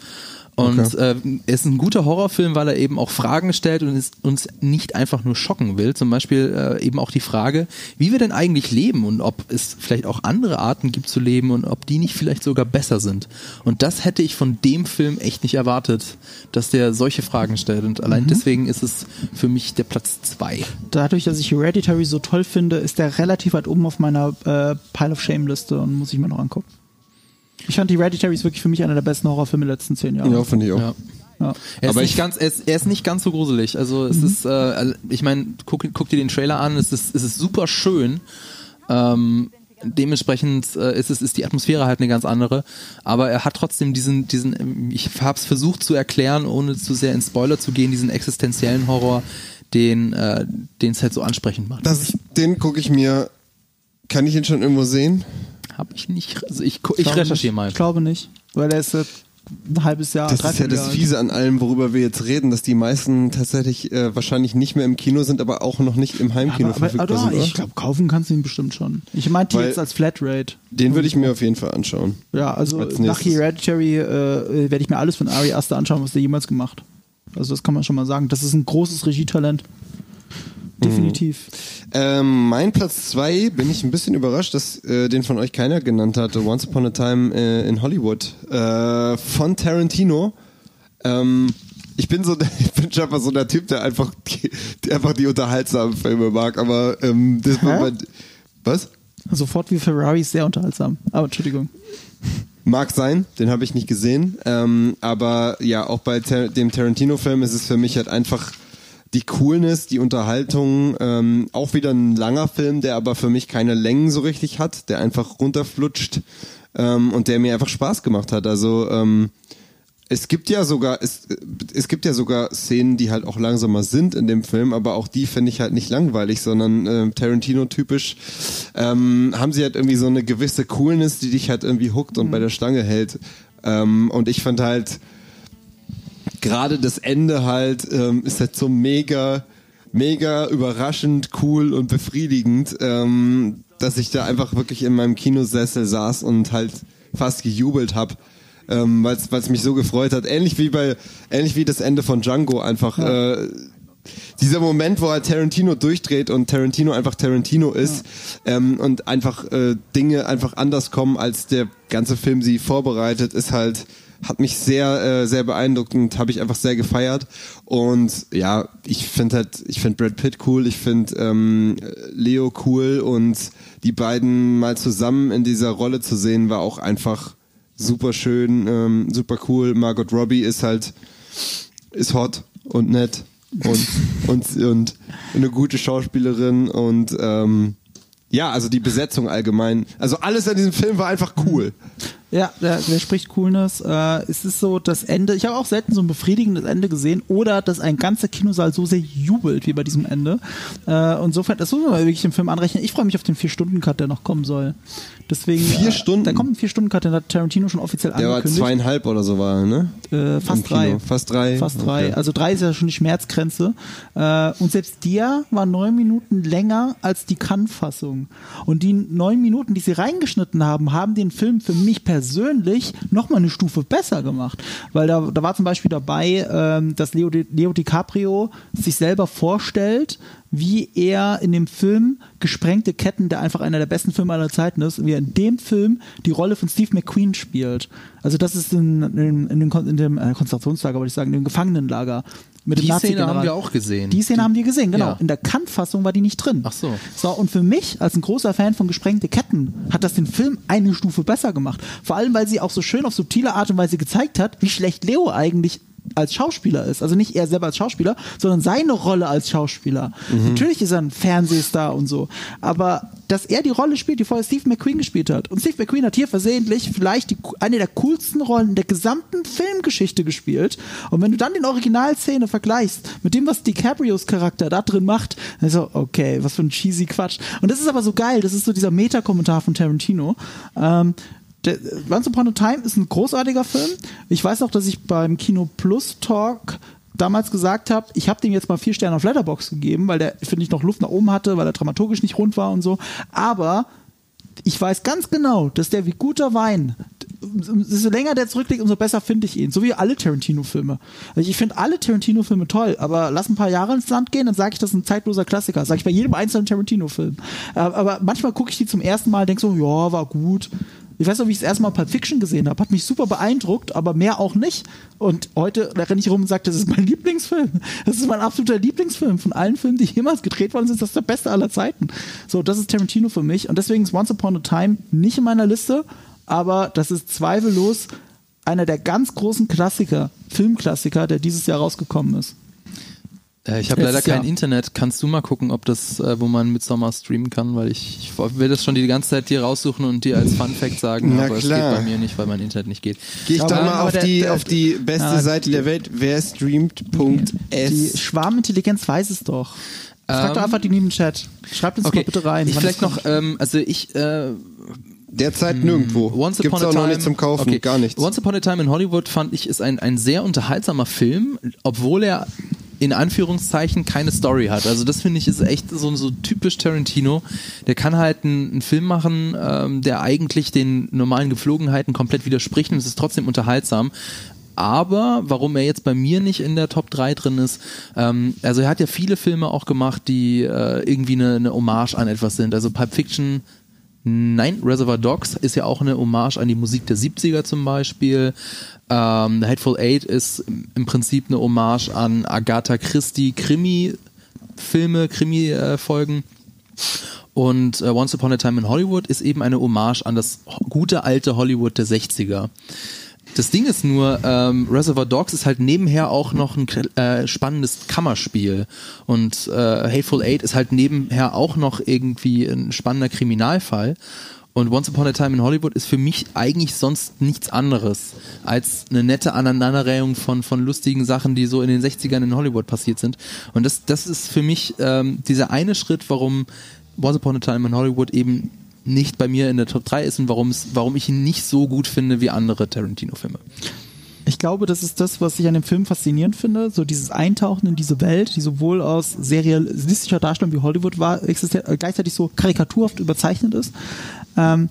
[SPEAKER 4] Und okay. äh, ist ein guter Horrorfilm, weil er eben auch Fragen stellt und es uns nicht einfach nur schocken will. Zum Beispiel äh, eben auch die Frage, wie wir denn eigentlich leben und ob es vielleicht auch andere Arten gibt zu leben und ob die nicht vielleicht sogar besser sind. Und das hätte ich von dem Film echt nicht erwartet, dass der solche Fragen stellt. Und allein mhm. deswegen ist es für mich der Platz zwei.
[SPEAKER 3] Dadurch, dass ich Hereditary so toll finde, ist der relativ weit oben auf meiner äh, Pile of Shame Liste und muss ich mir noch angucken. Ich fand Hereditary ist wirklich für mich einer der besten Horrorfilme der letzten zehn Jahre.
[SPEAKER 2] Ja, finde ich auch.
[SPEAKER 4] Ja. Ja. Er, ist Aber nicht ganz, er, ist, er ist nicht ganz so gruselig. Also es mhm. ist, äh, ich meine, guck, guck, dir den Trailer an, es ist, es ist super schön. Ähm, dementsprechend äh, ist es ist die Atmosphäre halt eine ganz andere, aber er hat trotzdem diesen diesen ich habe es versucht zu erklären, ohne zu sehr in Spoiler zu gehen, diesen existenziellen Horror, den äh, den es halt so ansprechend macht.
[SPEAKER 2] Das, den gucke ich mir. Kann ich ihn schon irgendwo sehen?
[SPEAKER 4] Habe ich nicht. Also ich, ich, ich recherchiere mal.
[SPEAKER 3] Ich glaube nicht, weil er ist ein halbes Jahr.
[SPEAKER 2] Das ist ja das Fiese an allem, worüber wir jetzt reden, dass die meisten tatsächlich äh, wahrscheinlich nicht mehr im Kino sind, aber auch noch nicht im Heimkino aber, verfügbar aber,
[SPEAKER 3] sind. Ich glaube, kaufen kannst du ihn bestimmt schon. Ich meinte jetzt als Flatrate.
[SPEAKER 2] Den würde ich mir auf jeden Fall anschauen.
[SPEAKER 3] Ja, also nach Hereditary äh, werde ich mir alles von Ari Aster anschauen, was der jemals gemacht. Also das kann man schon mal sagen. Das ist ein großes Regietalent. Definitiv.
[SPEAKER 2] Mhm. Ähm, mein Platz zwei bin ich ein bisschen überrascht, dass äh, den von euch keiner genannt hat. Once Upon a Time äh, in Hollywood äh, von Tarantino. Ähm, ich bin so, [laughs] ich bin schon einfach so der Typ, der einfach die, der einfach die unterhaltsamen Filme mag. Aber ähm, das war mein, was?
[SPEAKER 3] Sofort wie Ferrari ist sehr unterhaltsam. Aber Entschuldigung.
[SPEAKER 2] Mag sein, den habe ich nicht gesehen. Ähm, aber ja, auch bei Tar dem Tarantino-Film ist es für mich halt einfach die Coolness, die Unterhaltung, ähm, auch wieder ein langer Film, der aber für mich keine Längen so richtig hat, der einfach runterflutscht ähm, und der mir einfach Spaß gemacht hat. Also ähm, es gibt ja sogar es, es gibt ja sogar Szenen, die halt auch langsamer sind in dem Film, aber auch die finde ich halt nicht langweilig, sondern äh, Tarantino typisch ähm, haben sie halt irgendwie so eine gewisse Coolness, die dich halt irgendwie huckt und mhm. bei der Stange hält. Ähm, und ich fand halt gerade das Ende halt ähm, ist halt so mega, mega überraschend, cool und befriedigend, ähm, dass ich da einfach wirklich in meinem Kinosessel saß und halt fast gejubelt habe. Ähm, weil es mich so gefreut hat. Ähnlich wie bei, ähnlich wie das Ende von Django einfach. Ja. Äh, dieser Moment, wo halt Tarantino durchdreht und Tarantino einfach Tarantino ist ja. ähm, und einfach äh, Dinge einfach anders kommen, als der ganze Film sie vorbereitet, ist halt hat mich sehr, äh, sehr beeindruckt und habe ich einfach sehr gefeiert. Und ja, ich finde halt, ich finde Brad Pitt cool, ich finde ähm, Leo cool und die beiden mal zusammen in dieser Rolle zu sehen, war auch einfach super schön, ähm, super cool. Margot Robbie ist halt, ist hot und nett und, [laughs] und, und eine gute Schauspielerin und ähm, ja, also die Besetzung allgemein. Also alles an diesem Film war einfach cool.
[SPEAKER 3] Ja, der, der spricht Coolness. Äh, es ist so das Ende. Ich habe auch selten so ein befriedigendes Ende gesehen oder dass ein ganzer Kinosaal so sehr jubelt wie bei diesem Ende. Äh, insofern, das muss man wirklich im Film anrechnen. Ich freue mich auf den Vier-Stunden-Cut, der noch kommen soll. Deswegen,
[SPEAKER 2] vier äh, Stunden?
[SPEAKER 3] Da kommt ein Vier-Stunden-Cut, den hat Tarantino schon offiziell
[SPEAKER 2] der
[SPEAKER 3] angekündigt.
[SPEAKER 2] Der war zweieinhalb oder so war, ne?
[SPEAKER 3] Äh, fast drei.
[SPEAKER 2] Fast drei.
[SPEAKER 3] Fast drei. Okay. Also drei ist ja schon die Schmerzgrenze. Äh, und selbst der war neun Minuten länger als die Kann-Fassung. Und die neun Minuten, die sie reingeschnitten haben, haben den Film für mich persönlich noch mal eine Stufe besser gemacht. Weil da, da war zum Beispiel dabei, ähm, dass Leo, Leo DiCaprio sich selber vorstellt, wie er in dem Film Gesprengte Ketten, der einfach einer der besten Filme aller Zeiten ist, wie er in dem Film die Rolle von Steve McQueen spielt. Also das ist in, in, in, dem, in dem äh, Konzentrationslager, würde ich sagen, in dem Gefangenenlager. Mit
[SPEAKER 4] die
[SPEAKER 3] dem
[SPEAKER 4] Szene haben wir auch gesehen.
[SPEAKER 3] Die Szene die, haben wir gesehen, genau. Ja. In der Kant-Fassung war die nicht drin.
[SPEAKER 4] Ach so.
[SPEAKER 3] So, und für mich, als ein großer Fan von Gesprengte Ketten, hat das den Film eine Stufe besser gemacht. Vor allem, weil sie auch so schön auf subtile Art und Weise gezeigt hat, wie schlecht Leo eigentlich als Schauspieler ist. Also nicht er selber als Schauspieler, sondern seine Rolle als Schauspieler. Mhm. Natürlich ist er ein Fernsehstar und so. Aber dass er die Rolle spielt, die vorher Steve McQueen gespielt hat. Und Steve McQueen hat hier versehentlich vielleicht die, eine der coolsten Rollen der gesamten Filmgeschichte gespielt. Und wenn du dann den Originalszene vergleichst mit dem, was DiCaprios Charakter da drin macht, dann ist so, okay, was für ein cheesy Quatsch. Und das ist aber so geil. Das ist so dieser Meta-Kommentar von Tarantino. Ähm, der, Once Upon a Time ist ein großartiger Film. Ich weiß auch, dass ich beim Kino Plus Talk damals gesagt habe, ich habe dem jetzt mal vier Sterne auf Letterbox gegeben, weil der, finde ich, noch Luft nach oben hatte, weil er dramaturgisch nicht rund war und so. Aber ich weiß ganz genau, dass der wie guter Wein desto länger der zurückliegt, umso besser finde ich ihn. So wie alle Tarantino-Filme. Also ich finde alle Tarantino-Filme toll, aber lass ein paar Jahre ins Land gehen, dann sage ich, das ist ein zeitloser Klassiker. Sage ich bei jedem einzelnen Tarantino-Film. Äh, aber manchmal gucke ich die zum ersten Mal, denke so, ja, war gut. Ich weiß noch, wie ich das erste Mal Pulp Fiction gesehen habe. Hat mich super beeindruckt, aber mehr auch nicht. Und heute renne ich rum und sage, das ist mein Lieblingsfilm. Das ist mein absoluter Lieblingsfilm. Von allen Filmen, die jemals gedreht worden sind, das ist der beste aller Zeiten. So, das ist Tarantino für mich. Und deswegen ist Once Upon a Time nicht in meiner Liste, aber das ist zweifellos einer der ganz großen Klassiker, Filmklassiker, der dieses Jahr rausgekommen ist.
[SPEAKER 4] Äh, ich habe leider kein Jahr. Internet. Kannst du mal gucken, ob das, äh, wo man mit Sommer streamen kann, weil ich, ich, will das schon die ganze Zeit dir raussuchen und dir als Fun Fact sagen,
[SPEAKER 2] Na
[SPEAKER 4] aber
[SPEAKER 2] klar.
[SPEAKER 4] es geht bei mir nicht, weil mein Internet nicht geht.
[SPEAKER 2] Geh ich doch mal auf, die, der, auf die beste na, Seite die, der Welt, wer streamt.s.
[SPEAKER 3] Die Schwarmintelligenz weiß es doch. Frag ähm, doch einfach die neben Chat. Schreibt uns okay. mal bitte rein.
[SPEAKER 4] Ich vielleicht noch, ähm, also ich, äh,
[SPEAKER 2] Derzeit hm. nirgendwo.
[SPEAKER 4] Once Gibt's auch
[SPEAKER 2] time, noch nicht zum Kaufen, okay. gar nichts.
[SPEAKER 4] Once Upon a Time in Hollywood fand ich ist ein, ein sehr unterhaltsamer Film, obwohl er in Anführungszeichen keine Story hat. Also das finde ich ist echt so, so typisch Tarantino. Der kann halt einen, einen Film machen, ähm, der eigentlich den normalen Geflogenheiten komplett widerspricht und es ist trotzdem unterhaltsam. Aber warum er jetzt bei mir nicht in der Top 3 drin ist, ähm, also er hat ja viele Filme auch gemacht, die äh, irgendwie eine, eine Hommage an etwas sind. Also Pulp Fiction Nein, Reservoir Dogs ist ja auch eine Hommage an die Musik der 70er zum Beispiel. Ähm, The Hateful Eight ist im Prinzip eine Hommage an Agatha Christie Krimi-Filme, Krimi-Folgen. Und äh, Once Upon a Time in Hollywood ist eben eine Hommage an das gute alte Hollywood der 60er. Das Ding ist nur, ähm, Reservoir Dogs ist halt nebenher auch noch ein äh, spannendes Kammerspiel. Und äh, Hateful Eight ist halt nebenher auch noch irgendwie ein spannender Kriminalfall. Und Once Upon a Time in Hollywood ist für mich eigentlich sonst nichts anderes als eine nette Aneinanderreihung von, von lustigen Sachen, die so in den 60ern in Hollywood passiert sind. Und das, das ist für mich ähm, dieser eine Schritt, warum Once Upon a Time in Hollywood eben nicht bei mir in der Top 3 ist und warum ich ihn nicht so gut finde wie andere Tarantino-Filme.
[SPEAKER 3] Ich glaube, das ist das, was ich an dem Film faszinierend finde. So dieses Eintauchen in diese Welt, die sowohl aus serialistischer Darstellung wie Hollywood war, existiert, äh, gleichzeitig so karikaturhaft überzeichnet ist. Ähm,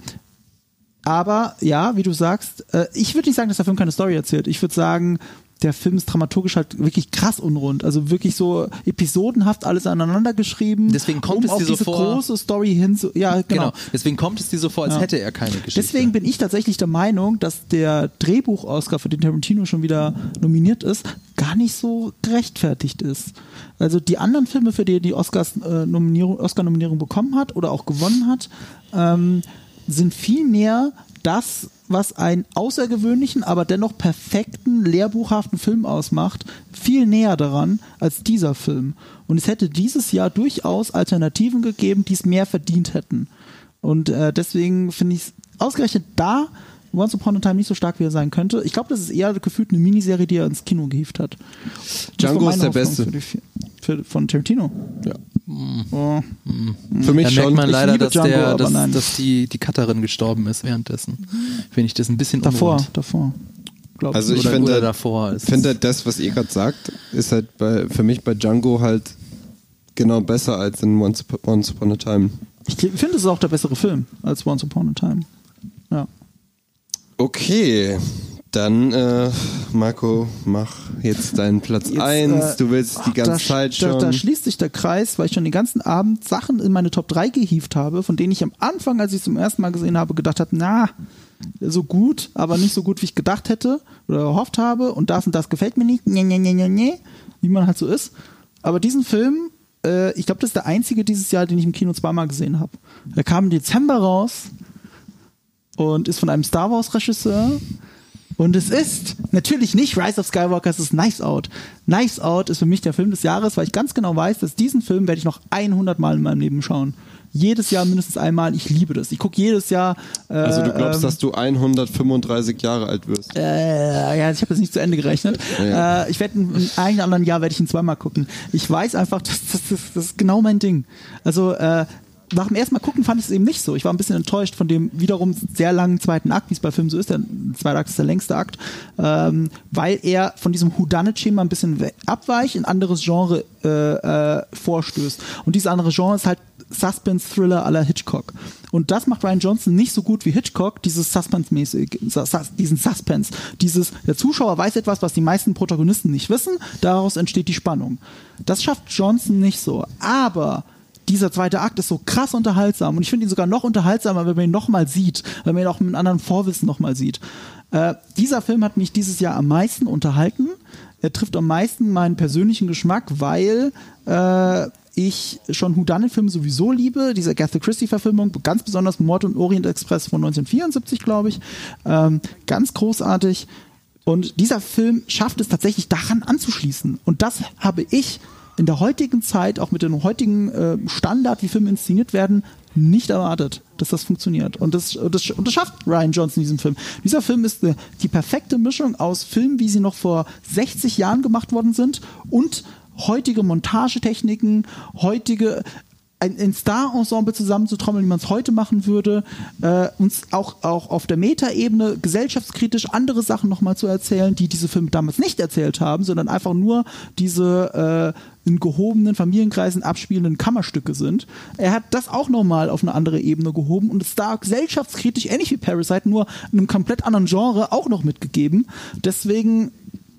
[SPEAKER 3] aber ja, wie du sagst, äh, ich würde nicht sagen, dass der Film keine Story erzählt. Ich würde sagen, der Film ist dramaturgisch halt wirklich krass unrund. Also wirklich so episodenhaft alles aneinander geschrieben.
[SPEAKER 4] Deswegen kommt um es dir so vor.
[SPEAKER 3] große Story hin zu, ja, genau. genau.
[SPEAKER 4] Deswegen kommt es dir so vor, als ja. hätte er keine Geschichte.
[SPEAKER 3] Deswegen bin ich tatsächlich der Meinung, dass der Drehbuch-Oscar, für den Tarantino schon wieder nominiert ist, gar nicht so gerechtfertigt ist. Also die anderen Filme, für die er die äh, Nominierung, Oscar-Nominierung bekommen hat oder auch gewonnen hat, ähm, sind viel mehr das, was einen außergewöhnlichen, aber dennoch perfekten, lehrbuchhaften Film ausmacht, viel näher daran als dieser Film. Und es hätte dieses Jahr durchaus Alternativen gegeben, die es mehr verdient hätten. Und äh, deswegen finde ich es ausgerechnet da Once Upon a Time nicht so stark, wie er sein könnte. Ich glaube, das ist eher gefühlt eine Miniserie, die er ins Kino gehievt hat.
[SPEAKER 2] Django ist der Beste. Für
[SPEAKER 3] die, für, von Tarantino.
[SPEAKER 2] Ja.
[SPEAKER 3] Oh.
[SPEAKER 2] Mhm. Für mich da
[SPEAKER 4] merkt
[SPEAKER 2] schon.
[SPEAKER 4] man leider, dass, Django, der, dass, dass, die, die Cutterin gestorben ist währenddessen. Finde ich das ein bisschen
[SPEAKER 3] Davor,
[SPEAKER 4] unruhend.
[SPEAKER 3] davor.
[SPEAKER 2] Also ich finde, finde das, was ihr gerade sagt, ist halt bei, für mich bei Django halt genau besser als in Once, Once Upon a Time.
[SPEAKER 3] Ich finde, es ist auch der bessere Film als Once Upon a Time. Ja.
[SPEAKER 2] Okay, dann äh, Marco, mach jetzt deinen Platz 1. Äh, du willst die ganze da, Zeit schon.
[SPEAKER 3] Da, da, schließt sich der Kreis, weil ich schon den ganzen Abend Sachen in meine Top 3 gehievt habe, von denen ich am Anfang, als ich es zum ersten Mal gesehen habe, gedacht habe, na, so gut, aber nicht so gut, wie ich gedacht hätte oder erhofft habe. Und das und das gefällt mir nicht, nee, nee, nee, nee, nee, wie man halt so ist. Aber diesen Film, äh, ich glaube, das ist der einzige dieses Jahr, den ich im Kino zweimal gesehen habe. Er kam im Dezember raus und ist von einem Star Wars Regisseur. Und es ist natürlich nicht Rise of Skywalker, es ist Nice Out. Nice Out ist für mich der Film des Jahres, weil ich ganz genau weiß, dass diesen Film werde ich noch 100 Mal in meinem Leben schauen. Jedes Jahr mindestens einmal. Ich liebe das. Ich gucke jedes Jahr.
[SPEAKER 2] Äh, also du glaubst, ähm, dass du 135 Jahre alt wirst?
[SPEAKER 3] Äh, ja, ich habe das nicht zu Ende gerechnet. Ja. Äh, ich werde in einem anderen Jahr werde ich ihn zweimal gucken. Ich weiß einfach, [laughs] das, das, das, das ist genau mein Ding. Also äh, nach dem ersten Mal gucken fand ich es eben nicht so. Ich war ein bisschen enttäuscht von dem wiederum sehr langen zweiten Akt, wie es bei Filmen so ist. Der zweite Akt ist der längste Akt, ähm, weil er von diesem Whodunit-Schema ein bisschen abweicht, ein anderes Genre äh, äh, vorstößt. Und dieses andere Genre ist halt Suspense-Thriller aller Hitchcock. Und das macht Ryan Johnson nicht so gut wie Hitchcock, dieses Suspense-mäßig, diesen Suspense. Dieses, der Zuschauer weiß etwas, was die meisten Protagonisten nicht wissen, daraus entsteht die Spannung. Das schafft Johnson nicht so. Aber dieser zweite Akt ist so krass unterhaltsam und ich finde ihn sogar noch unterhaltsamer, wenn man ihn nochmal sieht, wenn man ihn auch mit einem anderen Vorwissen nochmal sieht. Äh, dieser Film hat mich dieses Jahr am meisten unterhalten. Er trifft am meisten meinen persönlichen Geschmack, weil äh, ich schon Houdanet-Filme sowieso liebe, diese Agatha Christie-Verfilmung, ganz besonders Mord und Orient Express von 1974, glaube ich. Ähm, ganz großartig. Und dieser Film schafft es tatsächlich daran anzuschließen. Und das habe ich in der heutigen Zeit, auch mit dem heutigen äh, Standard, wie Filme inszeniert werden, nicht erwartet, dass das funktioniert. Und das, das, und das schafft Ryan Johnson in diesem Film. Dieser Film ist äh, die perfekte Mischung aus Filmen, wie sie noch vor 60 Jahren gemacht worden sind und heutige Montagetechniken, heutige ein, ein Star-Ensemble zusammenzutrommeln, wie man es heute machen würde, äh, uns auch, auch auf der Metaebene gesellschaftskritisch andere Sachen nochmal zu erzählen, die diese Filme damals nicht erzählt haben, sondern einfach nur diese äh, in gehobenen Familienkreisen abspielenden Kammerstücke sind. Er hat das auch nochmal auf eine andere Ebene gehoben und es da gesellschaftskritisch, ähnlich wie Parasite, nur in einem komplett anderen Genre auch noch mitgegeben. Deswegen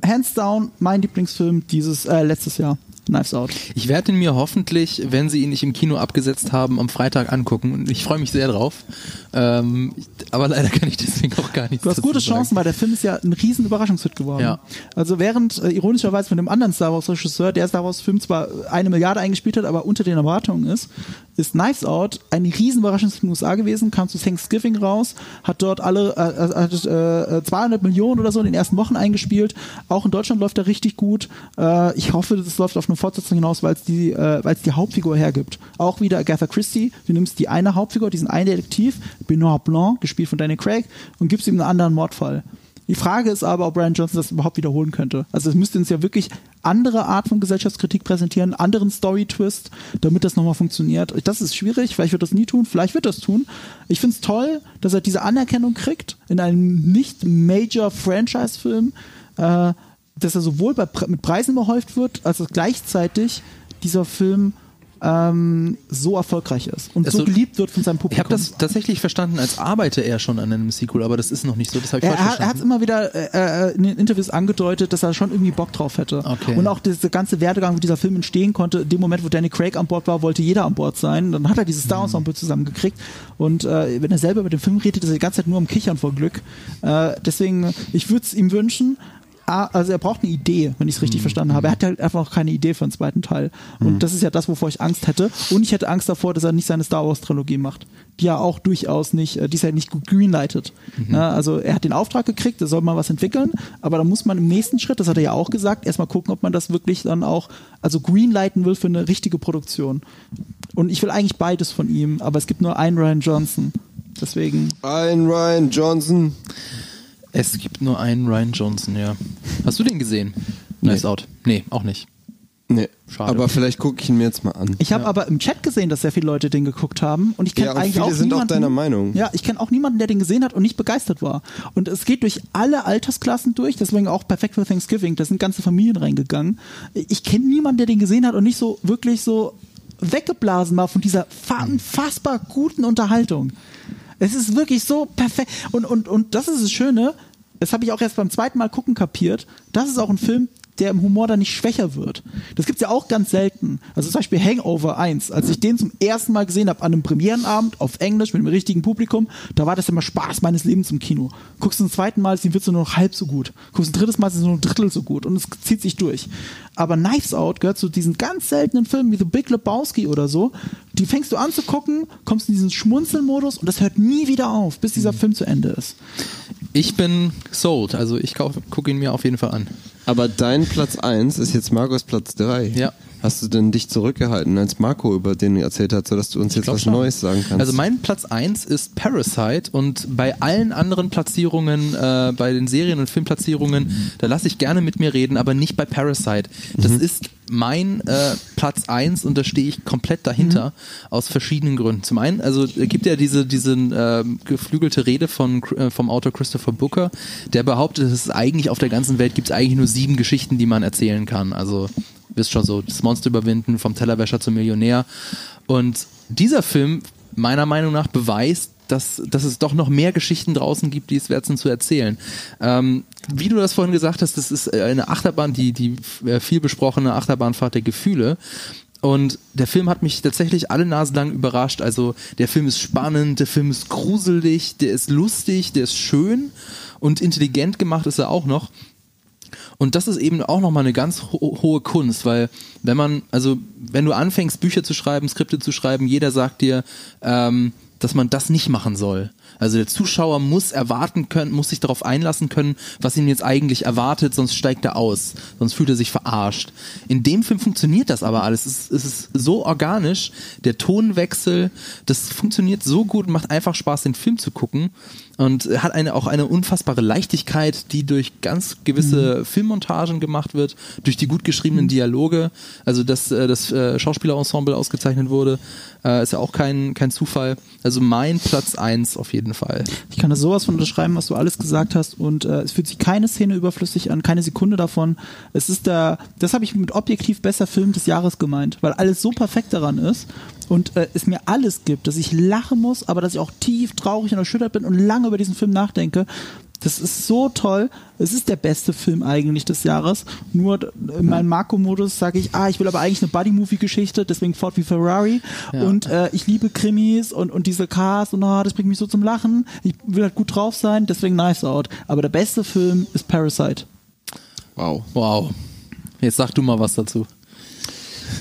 [SPEAKER 3] hands down mein Lieblingsfilm dieses äh, letztes Jahr. Knives Out.
[SPEAKER 4] Ich werde ihn mir hoffentlich, wenn sie ihn nicht im Kino abgesetzt haben, am Freitag angucken und ich freue mich sehr drauf. Ähm, aber leider kann ich deswegen auch gar nichts
[SPEAKER 3] Du hast gute Chancen, weil der Film ist ja ein riesen Überraschungshit geworden. Ja. Also während äh, ironischerweise von dem anderen Star Wars Regisseur, der Star Wars Film zwar eine Milliarde eingespielt hat, aber unter den Erwartungen ist, ist Knives Out ein riesen Überraschungshit in den USA gewesen, kam zu Thanksgiving raus, hat dort alle äh, äh, 200 Millionen oder so in den ersten Wochen eingespielt. Auch in Deutschland läuft er richtig gut. Äh, ich hoffe, das läuft auf eine Fortsetzung hinaus, weil es die, äh, die Hauptfigur hergibt. Auch wieder Agatha Christie. Du nimmst die eine Hauptfigur, diesen einen Detektiv, Benoit Blanc, gespielt von Danny Craig, und gibst ihm einen anderen Mordfall. Die Frage ist aber, ob Brian Johnson das überhaupt wiederholen könnte. Also es müsste uns ja wirklich andere Art von Gesellschaftskritik präsentieren, anderen Story-Twist, damit das nochmal funktioniert. Das ist schwierig, vielleicht wird das nie tun, vielleicht wird das tun. Ich finde es toll, dass er diese Anerkennung kriegt in einem nicht Major Franchise-Film. Äh, dass er sowohl bei, mit Preisen behäuft wird, als auch gleichzeitig dieser Film ähm, so erfolgreich ist und also, so geliebt wird von seinem Publikum.
[SPEAKER 4] Ich habe das tatsächlich verstanden, als arbeite er schon an einem Sequel, aber das ist noch nicht so. Das ich er,
[SPEAKER 3] falsch er hat es immer wieder äh, äh, in den Interviews angedeutet, dass er schon irgendwie Bock drauf hätte. Okay. Und auch dieser ganze Werdegang, wie dieser Film entstehen konnte, in dem Moment, wo Danny Craig an Bord war, wollte jeder an Bord sein. Dann hat er dieses Star Ensemble mhm. zusammengekriegt. Und äh, wenn er selber über den Film redet, ist er die ganze Zeit nur am Kichern vor Glück. Äh, deswegen, ich würde es ihm wünschen, also er braucht eine Idee, wenn ich es richtig mhm. verstanden habe. Er hat halt einfach noch keine Idee für einen zweiten Teil. Und mhm. das ist ja das, wovor ich Angst hätte. Und ich hätte Angst davor, dass er nicht seine Star Wars Trilogie macht, die ja auch durchaus nicht, äh, die ist ja nicht gut greenlightet. Mhm. Ja, also er hat den Auftrag gekriegt, er soll mal was entwickeln, aber da muss man im nächsten Schritt, das hat er ja auch gesagt, erstmal gucken, ob man das wirklich dann auch, also greenlighten will für eine richtige Produktion. Und ich will eigentlich beides von ihm, aber es gibt nur einen Ryan Johnson. Deswegen.
[SPEAKER 2] Ein Ryan Johnson.
[SPEAKER 4] Es gibt nur einen Ryan Johnson, ja. Hast du den gesehen? Nice nee. Out. Nee, auch nicht.
[SPEAKER 2] Nee, Schade. aber vielleicht gucke ich ihn mir jetzt mal an.
[SPEAKER 3] Ich habe ja. aber im Chat gesehen, dass sehr viele Leute den geguckt haben und ich kenne ja, eigentlich viele auch
[SPEAKER 2] sind
[SPEAKER 3] niemanden,
[SPEAKER 2] auch deiner Meinung.
[SPEAKER 3] Ja, ich kenne auch niemanden, der den gesehen hat und nicht begeistert war. Und es geht durch alle Altersklassen durch, deswegen auch perfekt für Thanksgiving. Da sind ganze Familien reingegangen. Ich kenne niemanden, der den gesehen hat und nicht so wirklich so weggeblasen war von dieser unfassbar guten Unterhaltung. Es ist wirklich so perfekt. Und, und, und das ist das Schöne, das habe ich auch erst beim zweiten Mal gucken kapiert. Das ist auch ein Film, der im Humor dann nicht schwächer wird. Das gibt's ja auch ganz selten. Also zum Beispiel Hangover 1, als ich den zum ersten Mal gesehen habe an einem Premierenabend auf Englisch mit dem richtigen Publikum, da war das immer Spaß meines Lebens im Kino. Guckst du zum zweiten Mal, ist die Witze nur noch halb so gut. Guckst ein drittes Mal, ist es nur ein Drittel so gut und es zieht sich durch. Aber Knives Out gehört zu diesen ganz seltenen Filmen wie The Big Lebowski oder so. Die fängst du an zu gucken, kommst in diesen Schmunzelmodus und das hört nie wieder auf, bis dieser mhm. Film zu Ende ist.
[SPEAKER 4] Ich bin sold, also ich gucke ihn mir auf jeden Fall an.
[SPEAKER 2] Aber dein Platz 1 ist jetzt Marcos Platz 3.
[SPEAKER 4] Ja.
[SPEAKER 2] Hast du denn dich zurückgehalten, als Marco über den erzählt hat, sodass du uns ich jetzt was schon. Neues sagen kannst?
[SPEAKER 4] Also mein Platz 1 ist Parasite und bei allen anderen Platzierungen, äh, bei den Serien- und Filmplatzierungen, da lasse ich gerne mit mir reden, aber nicht bei Parasite. Das mhm. ist mein äh, Platz 1 und da stehe ich komplett dahinter mhm. aus verschiedenen Gründen. Zum einen, also gibt ja diese, diese äh, geflügelte Rede von, äh, vom Autor Christopher Booker, der behauptet, dass es eigentlich auf der ganzen Welt gibt es eigentlich nur sieben Geschichten, die man erzählen kann. Also wisst schon so, das Monster überwinden, vom Tellerwäscher zum Millionär. Und dieser Film, meiner Meinung nach, beweist, dass, dass es doch noch mehr Geschichten draußen gibt, die es wert sind zu erzählen. Ähm, wie du das vorhin gesagt hast, das ist eine Achterbahn, die, die äh, viel besprochene Achterbahnfahrt der Gefühle. Und der Film hat mich tatsächlich alle Nasen lang überrascht. Also der Film ist spannend, der Film ist gruselig, der ist lustig, der ist schön und intelligent gemacht ist er auch noch. Und das ist eben auch nochmal eine ganz ho hohe Kunst, weil wenn man, also wenn du anfängst, Bücher zu schreiben, Skripte zu schreiben, jeder sagt dir, ähm, dass man das nicht machen soll. Also der Zuschauer muss erwarten können, muss sich darauf einlassen können, was ihn jetzt eigentlich erwartet, sonst steigt er aus, sonst fühlt er sich verarscht. In dem Film funktioniert das aber alles. Es ist, es ist so organisch, der Tonwechsel, das funktioniert so gut und macht einfach Spaß, den Film zu gucken und hat eine, auch eine unfassbare Leichtigkeit, die durch ganz gewisse mhm. Filmmontagen gemacht wird, durch die gut geschriebenen mhm. Dialoge, also dass äh, das äh, Schauspielerensemble ausgezeichnet wurde, äh, ist ja auch kein, kein Zufall. Also mein Platz eins auf jeden Fall.
[SPEAKER 3] Ich kann das sowas von unterschreiben, was du alles gesagt hast und äh, es fühlt sich keine Szene überflüssig an, keine Sekunde davon. Es ist der, das habe ich mit objektiv besser Film des Jahres gemeint, weil alles so perfekt daran ist und äh, es mir alles gibt, dass ich lachen muss, aber dass ich auch tief traurig und erschüttert bin und lange über diesen Film nachdenke. Das ist so toll. Es ist der beste Film eigentlich des Jahres. Nur in meinem Marco-Modus sage ich, ah, ich will aber eigentlich eine Buddy-Movie-Geschichte, deswegen Ford wie Ferrari. Ja. Und äh, ich liebe Krimis und, und diese Cars und oh, das bringt mich so zum Lachen. Ich will halt gut drauf sein, deswegen Nice Out. Aber der beste Film ist Parasite.
[SPEAKER 4] Wow. Wow. Jetzt sag du mal was dazu.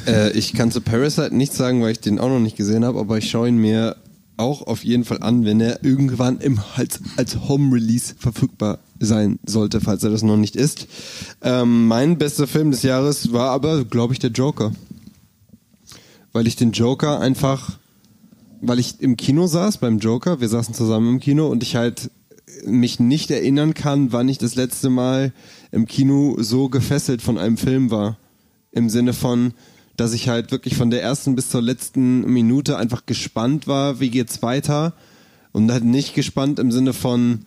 [SPEAKER 2] Äh, ich kann zu Parasite nichts sagen, weil ich den auch noch nicht gesehen habe, aber ich schaue ihn mir auch auf jeden Fall an, wenn er irgendwann im, als, als Home-Release verfügbar sein sollte, falls er das noch nicht ist. Ähm, mein bester Film des Jahres war aber, glaube ich, der Joker. Weil ich den Joker einfach, weil ich im Kino saß beim Joker, wir saßen zusammen im Kino und ich halt mich nicht erinnern kann, wann ich das letzte Mal im Kino so gefesselt von einem Film war. Im Sinne von, dass ich halt wirklich von der ersten bis zur letzten Minute einfach gespannt war, wie geht's weiter und halt nicht gespannt im Sinne von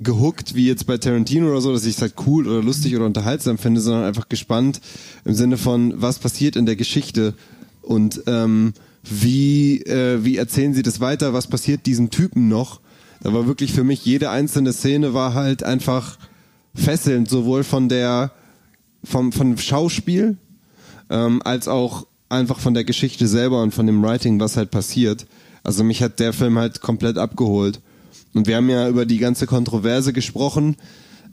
[SPEAKER 2] gehuckt, wie jetzt bei Tarantino oder so, dass ich es halt cool oder lustig oder unterhaltsam finde, sondern einfach gespannt im Sinne von, was passiert in der Geschichte und ähm, wie, äh, wie erzählen sie das weiter, was passiert diesem Typen noch. Da war wirklich für mich jede einzelne Szene war halt einfach fesselnd, sowohl von der vom, vom Schauspiel, ähm, als auch einfach von der Geschichte selber und von dem Writing, was halt passiert. Also mich hat der Film halt komplett abgeholt. Und wir haben ja über die ganze Kontroverse gesprochen,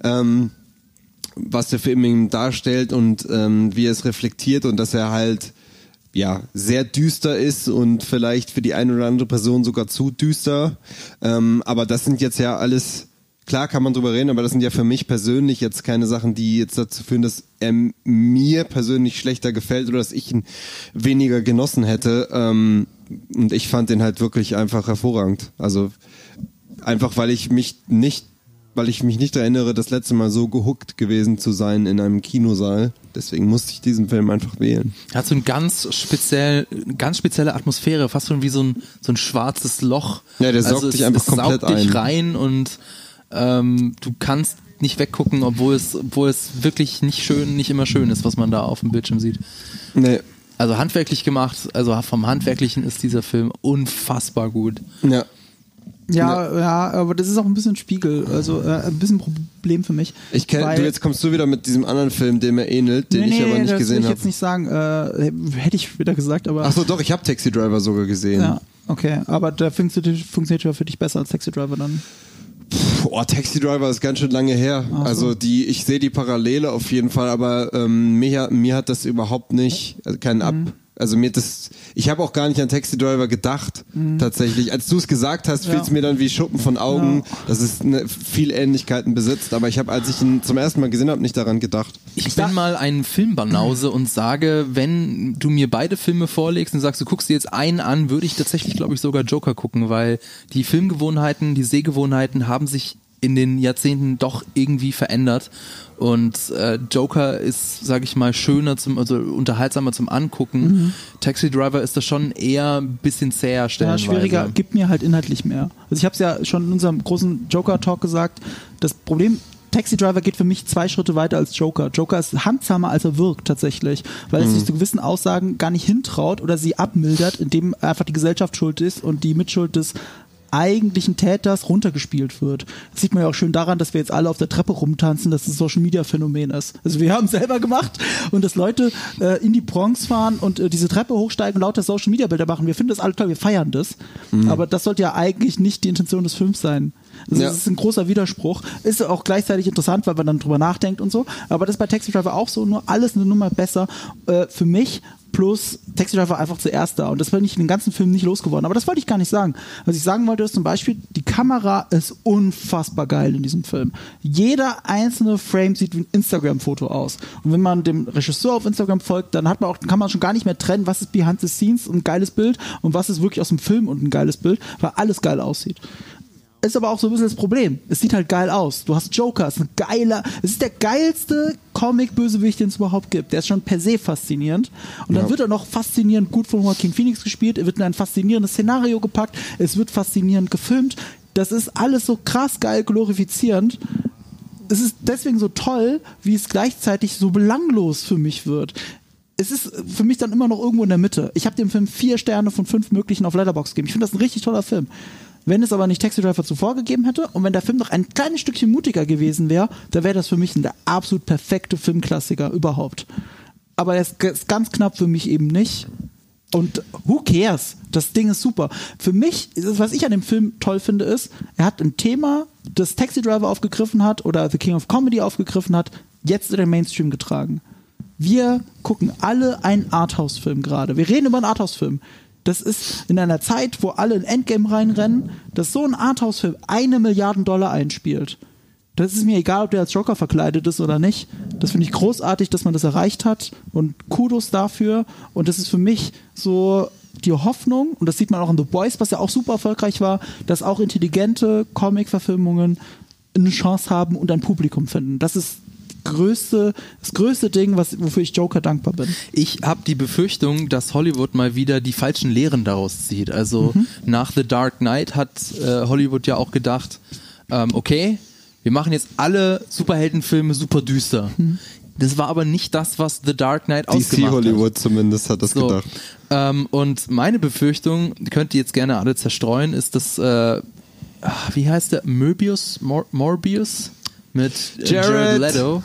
[SPEAKER 2] ähm, was der Film eben darstellt und ähm, wie er es reflektiert und dass er halt ja sehr düster ist und vielleicht für die eine oder andere Person sogar zu düster. Ähm, aber das sind jetzt ja alles klar kann man drüber reden, aber das sind ja für mich persönlich jetzt keine Sachen, die jetzt dazu führen, dass er mir persönlich schlechter gefällt oder dass ich ihn weniger genossen hätte. Ähm, und ich fand den halt wirklich einfach hervorragend. Also einfach, weil ich mich nicht, weil ich mich nicht erinnere, das letzte Mal so gehuckt gewesen zu sein in einem Kinosaal. Deswegen musste ich diesen Film einfach wählen.
[SPEAKER 4] Er hat so eine ganz speziell, ganz spezielle Atmosphäre, fast schon wie so ein, so ein schwarzes Loch.
[SPEAKER 2] Ja, der saugt also dich einfach es komplett saugt dich
[SPEAKER 4] ein. rein und ähm, du kannst nicht weggucken, obwohl es, obwohl es wirklich nicht schön, nicht immer schön ist, was man da auf dem Bildschirm sieht.
[SPEAKER 2] Nee.
[SPEAKER 4] Also handwerklich gemacht, also vom Handwerklichen ist dieser Film unfassbar gut.
[SPEAKER 2] Ja.
[SPEAKER 3] Ja, ja, aber das ist auch ein bisschen Spiegel, also äh, ein bisschen Problem für mich.
[SPEAKER 2] Ich kenn, du jetzt kommst du wieder mit diesem anderen Film, der mir ähnelt, den nee, ich aber nicht gesehen habe. Das will ich
[SPEAKER 3] jetzt nicht sagen, äh, hätte ich wieder gesagt, aber.
[SPEAKER 2] Ach so, doch, ich habe Taxi Driver sogar gesehen.
[SPEAKER 3] Ja, okay, aber der funktioniert, funktioniert ja für dich besser als Taxi Driver dann.
[SPEAKER 2] Oh, Taxi Driver ist ganz schön lange her. So. Also die, ich sehe die Parallele auf jeden Fall, aber ähm, mir, mir hat das überhaupt nicht, also keinen Ab, mhm. Also mir das, ich habe auch gar nicht an Taxi Driver gedacht, mhm. tatsächlich. Als du es gesagt hast, ja. fiel es mir dann wie Schuppen von Augen, ja. dass es eine, viel Ähnlichkeiten besitzt. Aber ich habe, als ich ihn zum ersten Mal gesehen habe, nicht daran gedacht.
[SPEAKER 4] Ich bin mal ein Filmbanause und sage, wenn du mir beide Filme vorlegst und sagst, du guckst dir jetzt einen an, würde ich tatsächlich, glaube ich, sogar Joker gucken, weil die Filmgewohnheiten, die Sehgewohnheiten haben sich in den Jahrzehnten doch irgendwie verändert. Und äh, Joker ist, sag ich mal, schöner zum, also unterhaltsamer zum Angucken. Mhm. Taxi Driver ist das schon eher ein bisschen zäher stellenweise.
[SPEAKER 3] Ja, schwieriger, gibt mir halt inhaltlich mehr. Also ich habe es ja schon in unserem großen Joker-Talk gesagt, das Problem Taxi Driver geht für mich zwei Schritte weiter als Joker. Joker ist handsamer, als er wirkt tatsächlich, weil mhm. er sich zu gewissen Aussagen gar nicht hintraut oder sie abmildert, indem einfach die Gesellschaft schuld ist und die Mitschuld des eigentlichen Täters runtergespielt wird. Das sieht man ja auch schön daran, dass wir jetzt alle auf der Treppe rumtanzen, dass das Social Media Phänomen ist. Also wir haben es selber gemacht und dass Leute äh, in die Bronx fahren und äh, diese Treppe hochsteigen und lauter Social Media Bilder machen. Wir finden das alle toll, wir feiern das. Mhm. Aber das sollte ja eigentlich nicht die Intention des Films sein. Also ja. Das ist ein großer Widerspruch. Ist auch gleichzeitig interessant, weil man dann drüber nachdenkt und so. Aber das ist bei Taxi Driver auch so, nur alles eine Nummer besser. Äh, für mich plus Taxi Driver einfach zuerst da. Und das bin ich den ganzen Film nicht losgeworden. Aber das wollte ich gar nicht sagen. Was ich sagen wollte, ist zum Beispiel, die Kamera ist unfassbar geil in diesem Film. Jeder einzelne Frame sieht wie ein Instagram-Foto aus. Und wenn man dem Regisseur auf Instagram folgt, dann hat man auch, kann man schon gar nicht mehr trennen, was ist behind the scenes ein geiles Bild und was ist wirklich aus dem Film und ein geiles Bild, weil alles geil aussieht ist aber auch so ein bisschen das Problem. Es sieht halt geil aus. Du hast Joker, ist ein geiler, es ist der geilste Comic-Bösewicht, den es überhaupt gibt. Der ist schon per se faszinierend. Und dann ja. wird er noch faszinierend gut von Joaquin Phoenix gespielt. Er wird in ein faszinierendes Szenario gepackt. Es wird faszinierend gefilmt. Das ist alles so krass geil glorifizierend. Es ist deswegen so toll, wie es gleichzeitig so belanglos für mich wird es ist für mich dann immer noch irgendwo in der Mitte. Ich habe dem Film vier Sterne von fünf möglichen auf Letterbox gegeben. Ich finde das ein richtig toller Film. Wenn es aber nicht Taxi Driver zuvor gegeben hätte und wenn der Film noch ein kleines Stückchen mutiger gewesen wäre, dann wäre das für mich der absolut perfekte Filmklassiker überhaupt. Aber er ist ganz knapp für mich eben nicht. Und who cares? Das Ding ist super. Für mich, was ich an dem Film toll finde, ist, er hat ein Thema, das Taxi Driver aufgegriffen hat oder The King of Comedy aufgegriffen hat, jetzt in den Mainstream getragen. Wir gucken alle einen Arthouse-Film gerade. Wir reden über einen Arthouse-Film das ist in einer Zeit, wo alle in Endgame reinrennen, dass so ein Arthouse-Film eine Milliarde Dollar einspielt. Das ist mir egal, ob der als Joker verkleidet ist oder nicht. Das finde ich großartig, dass man das erreicht hat und Kudos dafür. Und das ist für mich so die Hoffnung, und das sieht man auch in The Boys, was ja auch super erfolgreich war, dass auch intelligente Comic-Verfilmungen eine Chance haben und ein Publikum finden. Das ist größte, das größte Ding, was, wofür ich Joker dankbar bin.
[SPEAKER 4] Ich habe die Befürchtung, dass Hollywood mal wieder die falschen Lehren daraus zieht. Also mhm. nach The Dark Knight hat äh, Hollywood ja auch gedacht, ähm, okay, wir machen jetzt alle Superheldenfilme super düster. Mhm. Das war aber nicht das, was The Dark Knight DC ausgemacht
[SPEAKER 2] hat. DC Hollywood zumindest hat das so. gedacht.
[SPEAKER 4] Ähm, und meine Befürchtung, könnt ihr jetzt gerne alle zerstreuen, ist, dass, äh, wie heißt der, Möbius, Mor Morbius? Mit Jared, Jared Leto.